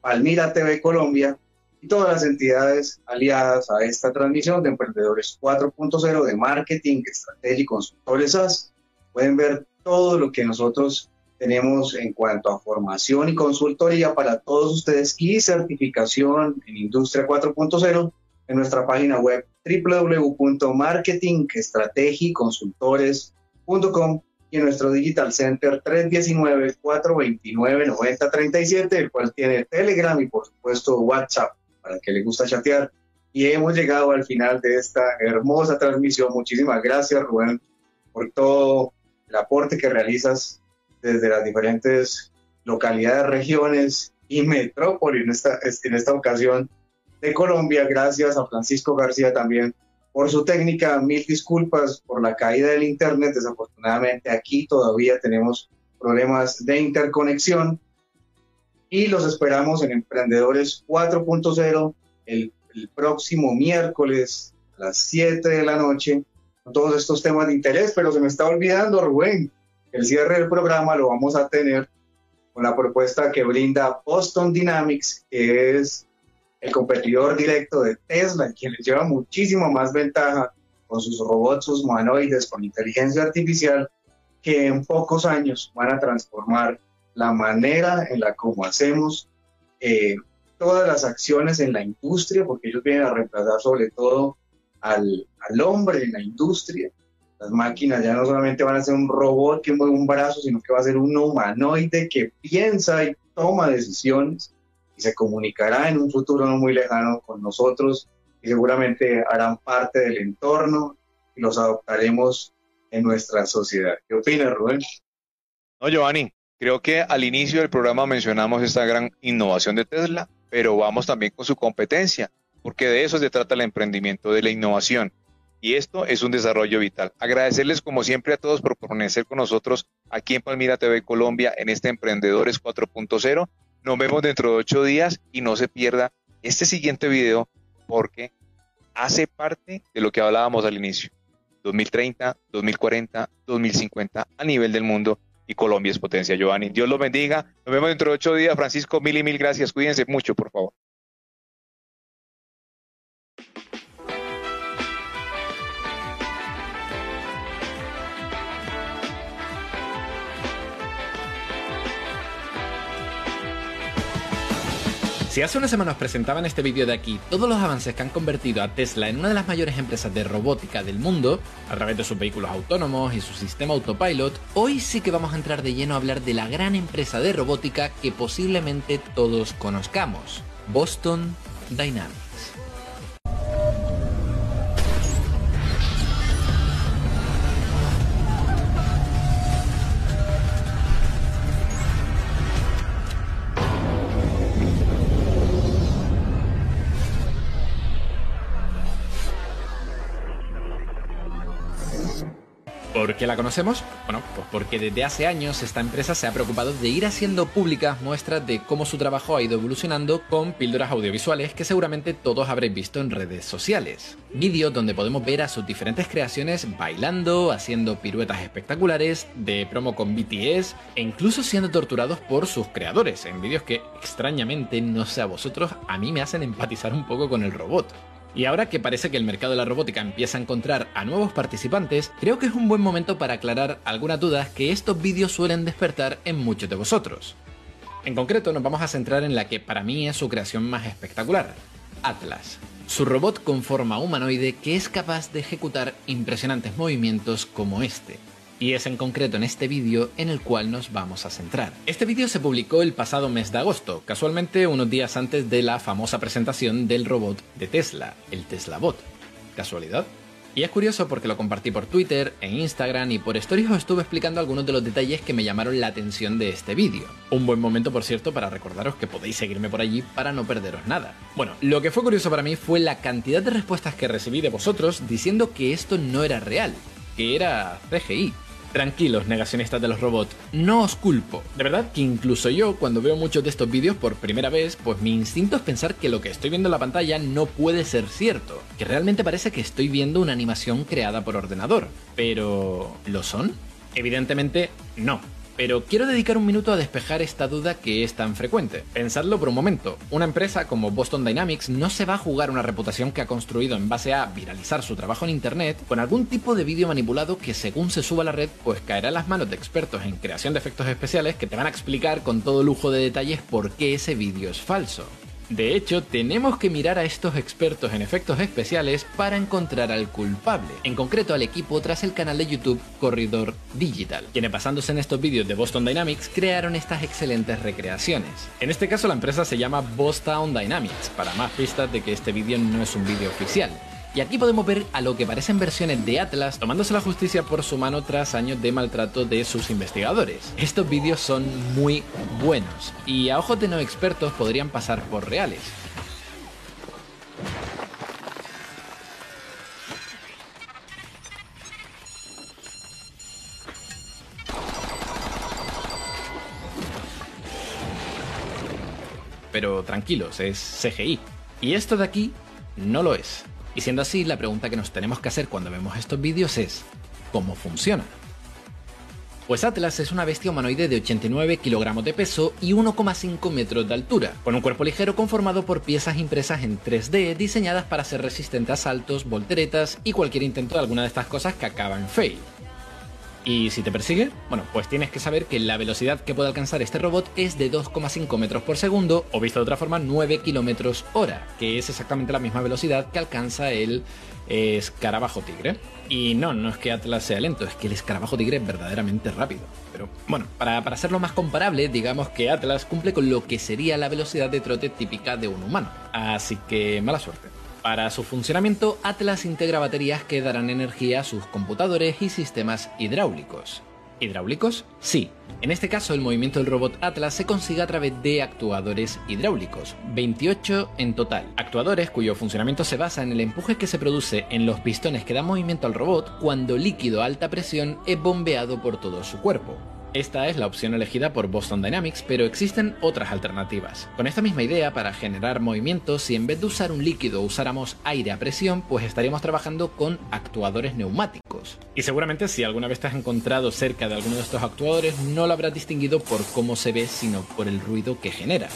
Palmira TV Colombia y todas las entidades aliadas a esta transmisión de Emprendedores 4.0 de marketing, estrategia y consultores SAS. Pueden ver todo lo que nosotros tenemos en cuanto a formación y consultoría para todos ustedes y certificación en Industria 4.0 en nuestra página web www.marketingestrategiconsultores.com y en nuestro Digital Center 319-429-9037, el cual tiene Telegram y por supuesto WhatsApp para que le gusta chatear. Y hemos llegado al final de esta hermosa transmisión. Muchísimas gracias Rubén por todo el aporte que realizas desde las diferentes localidades, regiones y metrópolis en esta, en esta ocasión de Colombia. Gracias a Francisco García también por su técnica. Mil disculpas por la caída del Internet. Desafortunadamente aquí todavía tenemos problemas de interconexión. Y los esperamos en Emprendedores 4.0 el, el próximo miércoles a las 7 de la noche con todos estos temas de interés. Pero se me está olvidando, Rubén, el cierre del programa lo vamos a tener con la propuesta que brinda Boston Dynamics, que es el competidor directo de Tesla, quien les lleva muchísimo más ventaja con sus robots, sus humanoides, con inteligencia artificial, que en pocos años van a transformar la manera en la como hacemos eh, todas las acciones en la industria, porque ellos vienen a reemplazar sobre todo al, al hombre en la industria. Las máquinas ya no solamente van a ser un robot que mueve un brazo, sino que va a ser un humanoide que piensa y toma decisiones y se comunicará en un futuro no muy lejano con nosotros y seguramente harán parte del entorno y los adoptaremos en nuestra sociedad. ¿Qué opinas, Rubén? No, Giovanni, creo que al inicio del programa mencionamos esta gran innovación de Tesla, pero vamos también con su competencia, porque de eso se trata el emprendimiento, de la innovación. Y esto es un desarrollo vital. Agradecerles como siempre a todos por permanecer con nosotros aquí en Palmira TV Colombia en este Emprendedores 4.0 nos vemos dentro de ocho días y no se pierda este siguiente video porque hace parte de lo que hablábamos al inicio. 2030, 2040, 2050 a nivel del mundo y Colombia es potencia. Giovanni, Dios los bendiga. Nos vemos dentro de ocho días. Francisco, mil y mil gracias. Cuídense mucho, por favor. Si hace una semana os presentaba en este vídeo de aquí todos los avances que han convertido a Tesla en una de las mayores empresas de robótica del mundo, a través de sus vehículos autónomos y su sistema autopilot, hoy sí que vamos a entrar de lleno a hablar de la gran empresa de robótica que posiblemente todos conozcamos, Boston Dynamics. ¿Por qué la conocemos? Bueno, pues porque desde hace años esta empresa se ha preocupado de ir haciendo públicas muestras de cómo su trabajo ha ido evolucionando con píldoras audiovisuales que seguramente todos habréis visto en redes sociales. Vídeos donde podemos ver a sus diferentes creaciones bailando, haciendo piruetas espectaculares, de promo con BTS e incluso siendo torturados por sus creadores en vídeos que extrañamente, no sé a vosotros, a mí me hacen empatizar un poco con el robot. Y ahora que parece que el mercado de la robótica empieza a encontrar a nuevos participantes, creo que es un buen momento para aclarar algunas dudas que estos vídeos suelen despertar en muchos de vosotros. En concreto nos vamos a centrar en la que para mí es su creación más espectacular, Atlas. Su robot con forma humanoide que es capaz de ejecutar impresionantes movimientos como este y es en concreto en este vídeo en el cual nos vamos a centrar. Este vídeo se publicó el pasado mes de agosto, casualmente unos días antes de la famosa presentación del robot de Tesla, el Tesla Bot. ¿Casualidad? Y es curioso porque lo compartí por Twitter, en Instagram y por Stories os estuve explicando algunos de los detalles que me llamaron la atención de este vídeo. Un buen momento, por cierto, para recordaros que podéis seguirme por allí para no perderos nada. Bueno, lo que fue curioso para mí fue la cantidad de respuestas que recibí de vosotros diciendo que esto no era real, que era CGI. Tranquilos, negacionistas de los robots, no os culpo. De verdad que incluso yo, cuando veo muchos de estos vídeos por primera vez, pues mi instinto es pensar que lo que estoy viendo en la pantalla no puede ser cierto, que realmente parece que estoy viendo una animación creada por ordenador. Pero... ¿lo son? Evidentemente, no. Pero quiero dedicar un minuto a despejar esta duda que es tan frecuente. Pensadlo por un momento. Una empresa como Boston Dynamics no se va a jugar una reputación que ha construido en base a viralizar su trabajo en Internet con algún tipo de vídeo manipulado que según se suba a la red pues caerá en las manos de expertos en creación de efectos especiales que te van a explicar con todo lujo de detalles por qué ese vídeo es falso. De hecho, tenemos que mirar a estos expertos en efectos especiales para encontrar al culpable, en concreto al equipo tras el canal de YouTube Corridor Digital, quienes basándose en estos vídeos de Boston Dynamics crearon estas excelentes recreaciones. En este caso la empresa se llama Boston Dynamics, para más pistas de que este vídeo no es un vídeo oficial. Y aquí podemos ver a lo que parecen versiones de Atlas tomándose la justicia por su mano tras años de maltrato de sus investigadores. Estos vídeos son muy buenos y a ojos de no expertos podrían pasar por reales. Pero tranquilos, es CGI. Y esto de aquí no lo es. Y siendo así, la pregunta que nos tenemos que hacer cuando vemos estos vídeos es, ¿cómo funciona? Pues Atlas es una bestia humanoide de 89 kilogramos de peso y 1,5 metros de altura, con un cuerpo ligero conformado por piezas impresas en 3D diseñadas para ser resistentes a saltos, volteretas y cualquier intento de alguna de estas cosas que acaba en fail. Y si te persigue, bueno, pues tienes que saber que la velocidad que puede alcanzar este robot es de 2,5 metros por segundo, o visto de otra forma, 9 kilómetros hora, que es exactamente la misma velocidad que alcanza el escarabajo tigre. Y no, no es que Atlas sea lento, es que el escarabajo tigre es verdaderamente rápido. Pero bueno, para, para hacerlo más comparable, digamos que Atlas cumple con lo que sería la velocidad de trote típica de un humano. Así que mala suerte. Para su funcionamiento, Atlas integra baterías que darán energía a sus computadores y sistemas hidráulicos. ¿Hidráulicos? Sí. En este caso, el movimiento del robot Atlas se consigue a través de actuadores hidráulicos, 28 en total. Actuadores cuyo funcionamiento se basa en el empuje que se produce en los pistones que dan movimiento al robot cuando líquido a alta presión es bombeado por todo su cuerpo. Esta es la opción elegida por Boston Dynamics, pero existen otras alternativas. Con esta misma idea, para generar movimientos, si en vez de usar un líquido usáramos aire a presión, pues estaríamos trabajando con actuadores neumáticos. Y seguramente si alguna vez te has encontrado cerca de alguno de estos actuadores, no lo habrás distinguido por cómo se ve, sino por el ruido que genera.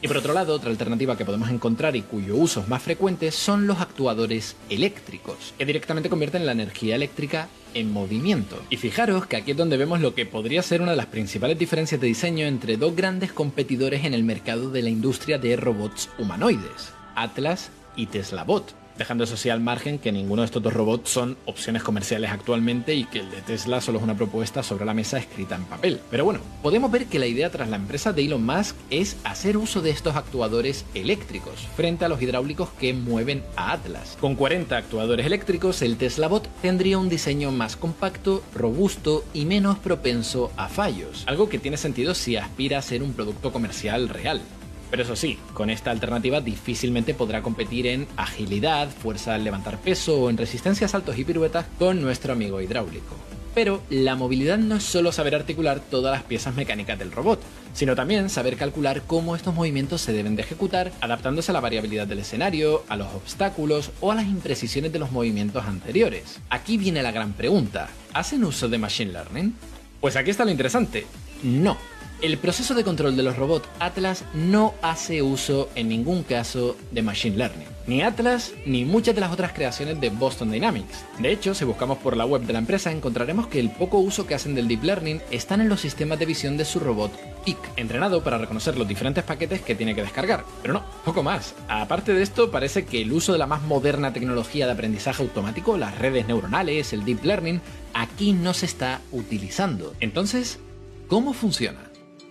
Y por otro lado, otra alternativa que podemos encontrar y cuyo uso es más frecuente son los actuadores eléctricos, que directamente convierten la energía eléctrica en movimiento. Y fijaros que aquí es donde vemos lo que podría ser una de las principales diferencias de diseño entre dos grandes competidores en el mercado de la industria de robots humanoides, Atlas y Tesla Bot dejando eso sí al margen que ninguno de estos dos robots son opciones comerciales actualmente y que el de Tesla solo es una propuesta sobre la mesa escrita en papel. Pero bueno, podemos ver que la idea tras la empresa de Elon Musk es hacer uso de estos actuadores eléctricos frente a los hidráulicos que mueven a Atlas. Con 40 actuadores eléctricos, el Tesla Bot tendría un diseño más compacto, robusto y menos propenso a fallos, algo que tiene sentido si aspira a ser un producto comercial real. Pero eso sí, con esta alternativa difícilmente podrá competir en agilidad, fuerza al levantar peso o en resistencia a saltos y piruetas con nuestro amigo hidráulico. Pero la movilidad no es solo saber articular todas las piezas mecánicas del robot, sino también saber calcular cómo estos movimientos se deben de ejecutar, adaptándose a la variabilidad del escenario, a los obstáculos o a las imprecisiones de los movimientos anteriores. Aquí viene la gran pregunta, ¿hacen uso de Machine Learning? Pues aquí está lo interesante, no. El proceso de control de los robots Atlas no hace uso en ningún caso de Machine Learning. Ni Atlas ni muchas de las otras creaciones de Boston Dynamics. De hecho, si buscamos por la web de la empresa encontraremos que el poco uso que hacen del Deep Learning están en los sistemas de visión de su robot PIC, entrenado para reconocer los diferentes paquetes que tiene que descargar. Pero no, poco más. Aparte de esto, parece que el uso de la más moderna tecnología de aprendizaje automático, las redes neuronales, el Deep Learning, aquí no se está utilizando. Entonces, ¿cómo funciona?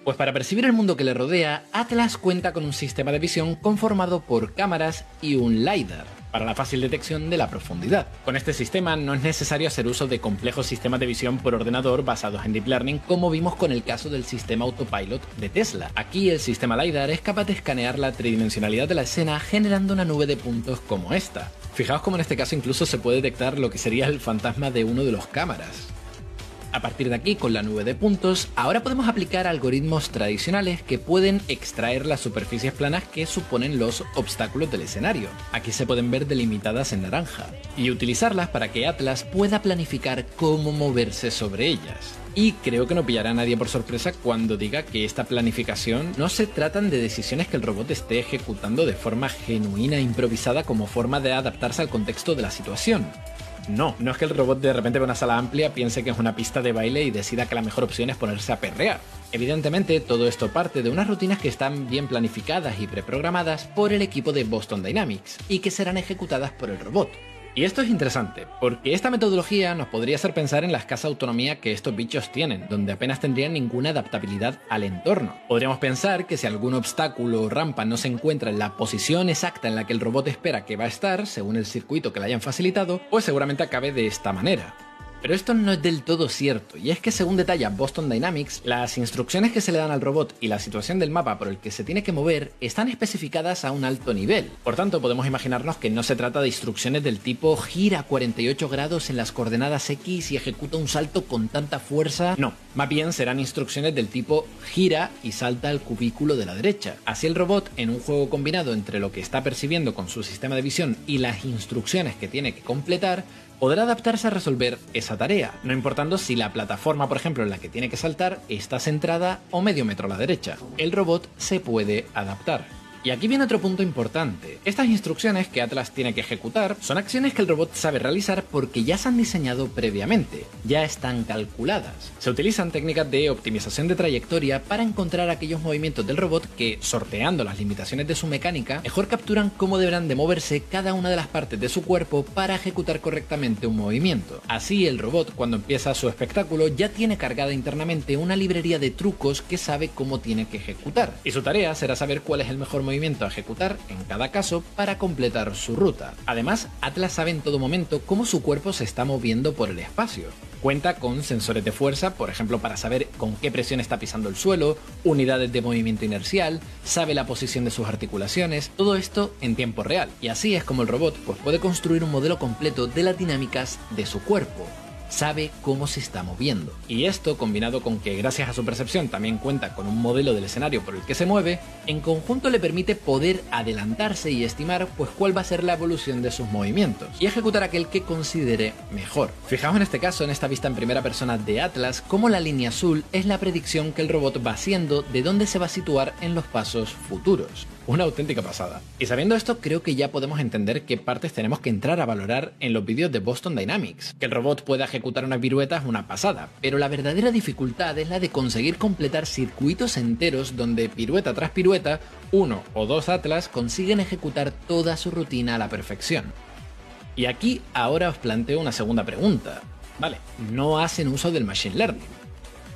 Pues para percibir el mundo que le rodea, Atlas cuenta con un sistema de visión conformado por cámaras y un LiDAR para la fácil detección de la profundidad. Con este sistema no es necesario hacer uso de complejos sistemas de visión por ordenador basados en Deep Learning como vimos con el caso del sistema Autopilot de Tesla. Aquí el sistema LiDAR es capaz de escanear la tridimensionalidad de la escena generando una nube de puntos como esta. Fijaos como en este caso incluso se puede detectar lo que sería el fantasma de uno de los cámaras. A partir de aquí, con la nube de puntos, ahora podemos aplicar algoritmos tradicionales que pueden extraer las superficies planas que suponen los obstáculos del escenario. Aquí se pueden ver delimitadas en naranja. Y utilizarlas para que Atlas pueda planificar cómo moverse sobre ellas. Y creo que no pillará a nadie por sorpresa cuando diga que esta planificación no se tratan de decisiones que el robot esté ejecutando de forma genuina e improvisada como forma de adaptarse al contexto de la situación. No, no es que el robot de repente ve una sala amplia, piense que es una pista de baile y decida que la mejor opción es ponerse a perrear. Evidentemente, todo esto parte de unas rutinas que están bien planificadas y preprogramadas por el equipo de Boston Dynamics y que serán ejecutadas por el robot. Y esto es interesante, porque esta metodología nos podría hacer pensar en la escasa autonomía que estos bichos tienen, donde apenas tendrían ninguna adaptabilidad al entorno. Podríamos pensar que si algún obstáculo o rampa no se encuentra en la posición exacta en la que el robot espera que va a estar, según el circuito que le hayan facilitado, pues seguramente acabe de esta manera. Pero esto no es del todo cierto, y es que según detalla Boston Dynamics, las instrucciones que se le dan al robot y la situación del mapa por el que se tiene que mover están especificadas a un alto nivel. Por tanto, podemos imaginarnos que no se trata de instrucciones del tipo gira 48 grados en las coordenadas X y ejecuta un salto con tanta fuerza. No, más bien serán instrucciones del tipo gira y salta al cubículo de la derecha. Así el robot, en un juego combinado entre lo que está percibiendo con su sistema de visión y las instrucciones que tiene que completar, podrá adaptarse a resolver esa tarea, no importando si la plataforma, por ejemplo, en la que tiene que saltar está centrada o medio metro a la derecha. El robot se puede adaptar. Y aquí viene otro punto importante. Estas instrucciones que Atlas tiene que ejecutar son acciones que el robot sabe realizar porque ya se han diseñado previamente, ya están calculadas. Se utilizan técnicas de optimización de trayectoria para encontrar aquellos movimientos del robot que, sorteando las limitaciones de su mecánica, mejor capturan cómo deberán de moverse cada una de las partes de su cuerpo para ejecutar correctamente un movimiento. Así el robot, cuando empieza su espectáculo, ya tiene cargada internamente una librería de trucos que sabe cómo tiene que ejecutar. Y su tarea será saber cuál es el mejor movimiento a ejecutar en cada caso para completar su ruta. Además, Atlas sabe en todo momento cómo su cuerpo se está moviendo por el espacio. Cuenta con sensores de fuerza, por ejemplo, para saber con qué presión está pisando el suelo, unidades de movimiento inercial, sabe la posición de sus articulaciones, todo esto en tiempo real. Y así es como el robot pues, puede construir un modelo completo de las dinámicas de su cuerpo sabe cómo se está moviendo. Y esto, combinado con que gracias a su percepción también cuenta con un modelo del escenario por el que se mueve, en conjunto le permite poder adelantarse y estimar pues cuál va a ser la evolución de sus movimientos y ejecutar aquel que considere mejor. Fijaos en este caso, en esta vista en primera persona de Atlas, cómo la línea azul es la predicción que el robot va haciendo de dónde se va a situar en los pasos futuros. Una auténtica pasada. Y sabiendo esto, creo que ya podemos entender qué partes tenemos que entrar a valorar en los vídeos de Boston Dynamics. Que el robot pueda ejecutar una pirueta es una pasada, pero la verdadera dificultad es la de conseguir completar circuitos enteros donde pirueta tras pirueta, uno o dos Atlas consiguen ejecutar toda su rutina a la perfección. Y aquí ahora os planteo una segunda pregunta. Vale, no hacen uso del Machine Learning.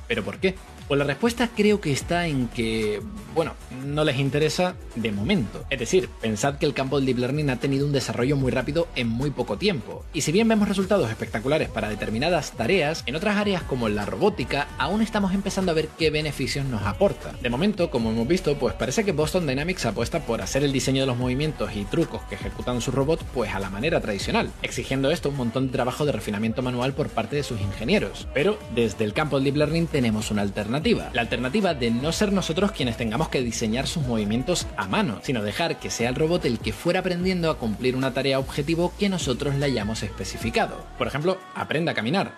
¿Pero por qué? Pues la respuesta creo que está en que, bueno, no les interesa de momento. Es decir, pensad que el campo del Deep Learning ha tenido un desarrollo muy rápido en muy poco tiempo. Y si bien vemos resultados espectaculares para determinadas tareas, en otras áreas como la robótica aún estamos empezando a ver qué beneficios nos aporta. De momento, como hemos visto, pues parece que Boston Dynamics apuesta por hacer el diseño de los movimientos y trucos que ejecutan sus robots pues a la manera tradicional, exigiendo esto un montón de trabajo de refinamiento manual por parte de sus ingenieros. Pero desde el campo del Deep Learning tenemos una alternativa la alternativa de no ser nosotros quienes tengamos que diseñar sus movimientos a mano, sino dejar que sea el robot el que fuera aprendiendo a cumplir una tarea objetivo que nosotros le hayamos especificado. Por ejemplo, aprenda a caminar.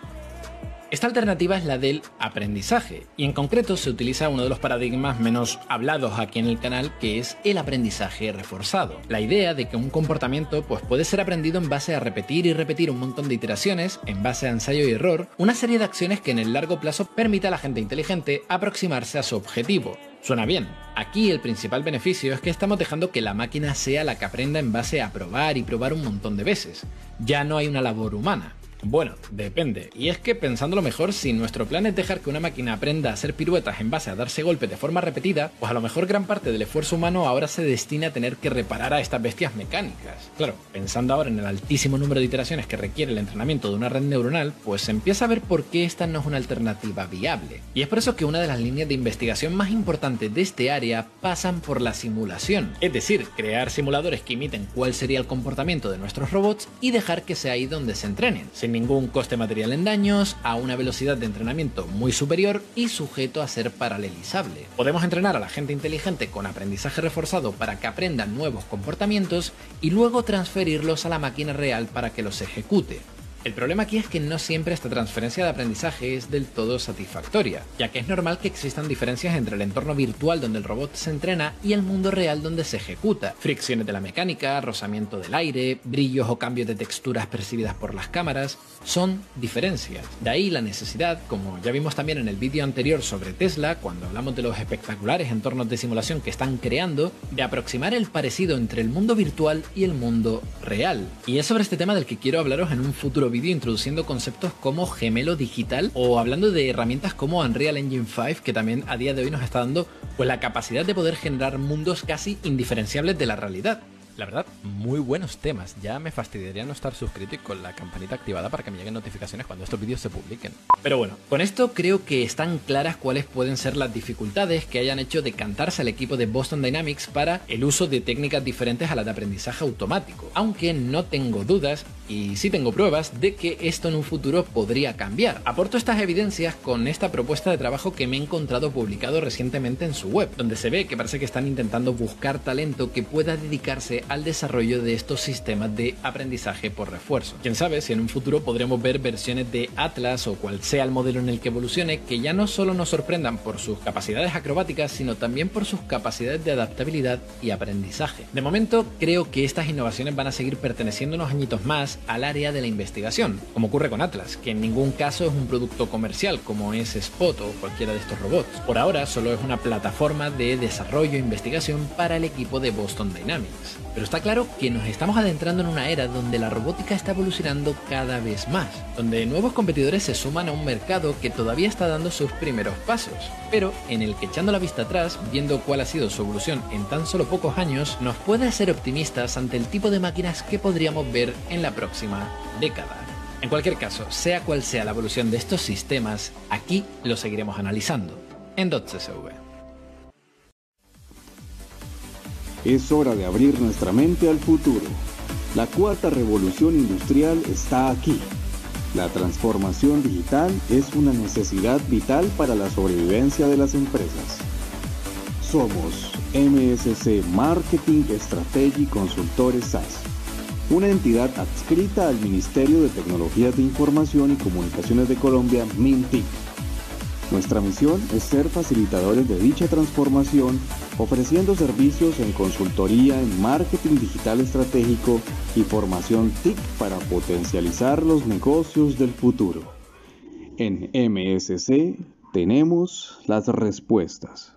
Esta alternativa es la del aprendizaje, y en concreto se utiliza uno de los paradigmas menos hablados aquí en el canal, que es el aprendizaje reforzado. La idea de que un comportamiento pues, puede ser aprendido en base a repetir y repetir un montón de iteraciones, en base a ensayo y error, una serie de acciones que en el largo plazo permita a la gente inteligente aproximarse a su objetivo. Suena bien. Aquí el principal beneficio es que estamos dejando que la máquina sea la que aprenda en base a probar y probar un montón de veces. Ya no hay una labor humana. Bueno, depende. Y es que pensándolo mejor, si nuestro plan es dejar que una máquina aprenda a hacer piruetas en base a darse golpes de forma repetida, pues a lo mejor gran parte del esfuerzo humano ahora se destina a tener que reparar a estas bestias mecánicas. Claro, pensando ahora en el altísimo número de iteraciones que requiere el entrenamiento de una red neuronal, pues se empieza a ver por qué esta no es una alternativa viable. Y es por eso que una de las líneas de investigación más importantes de este área pasan por la simulación. Es decir, crear simuladores que imiten cuál sería el comportamiento de nuestros robots y dejar que sea ahí donde se entrenen. Ningún coste material en daños, a una velocidad de entrenamiento muy superior y sujeto a ser paralelizable. Podemos entrenar a la gente inteligente con aprendizaje reforzado para que aprendan nuevos comportamientos y luego transferirlos a la máquina real para que los ejecute. El problema aquí es que no siempre esta transferencia de aprendizaje es del todo satisfactoria, ya que es normal que existan diferencias entre el entorno virtual donde el robot se entrena y el mundo real donde se ejecuta. Fricciones de la mecánica, rozamiento del aire, brillos o cambios de texturas percibidas por las cámaras, son diferencias. De ahí la necesidad, como ya vimos también en el vídeo anterior sobre Tesla, cuando hablamos de los espectaculares entornos de simulación que están creando, de aproximar el parecido entre el mundo virtual y el mundo real. Y es sobre este tema del que quiero hablaros en un futuro vídeo introduciendo conceptos como gemelo digital o hablando de herramientas como Unreal Engine 5 que también a día de hoy nos está dando pues la capacidad de poder generar mundos casi indiferenciables de la realidad. La verdad, muy buenos temas. Ya me fastidiaría no estar suscrito y con la campanita activada para que me lleguen notificaciones cuando estos vídeos se publiquen. Pero bueno, con esto creo que están claras cuáles pueden ser las dificultades que hayan hecho decantarse al equipo de Boston Dynamics para el uso de técnicas diferentes a las de aprendizaje automático. Aunque no tengo dudas y sí tengo pruebas de que esto en un futuro podría cambiar. Aporto estas evidencias con esta propuesta de trabajo que me he encontrado publicado recientemente en su web, donde se ve que parece que están intentando buscar talento que pueda dedicarse al desarrollo de estos sistemas de aprendizaje por refuerzo. Quién sabe si en un futuro podremos ver versiones de Atlas o cual sea el modelo en el que evolucione que ya no solo nos sorprendan por sus capacidades acrobáticas, sino también por sus capacidades de adaptabilidad y aprendizaje. De momento, creo que estas innovaciones van a seguir perteneciendo unos añitos más al área de la investigación, como ocurre con Atlas, que en ningún caso es un producto comercial como es Spot o cualquiera de estos robots. Por ahora solo es una plataforma de desarrollo e investigación para el equipo de Boston Dynamics. Pero está claro que nos estamos adentrando en una era donde la robótica está evolucionando cada vez más, donde nuevos competidores se suman a un mercado que todavía está dando sus primeros pasos, pero en el que echando la vista atrás, viendo cuál ha sido su evolución en tan solo pocos años, nos puede hacer optimistas ante el tipo de máquinas que podríamos ver en la próxima década. En cualquier caso, sea cual sea la evolución de estos sistemas, aquí lo seguiremos analizando en .csv. Es hora de abrir nuestra mente al futuro. La cuarta revolución industrial está aquí. La transformación digital es una necesidad vital para la sobrevivencia de las empresas. Somos MSC Marketing Strategy Consultores SAS, una entidad adscrita al Ministerio de Tecnologías de Información y Comunicaciones de Colombia, MINTIC nuestra misión es ser facilitadores de dicha transformación, ofreciendo servicios en consultoría en marketing digital estratégico y formación TIC para potencializar los negocios del futuro. En MSC tenemos las respuestas.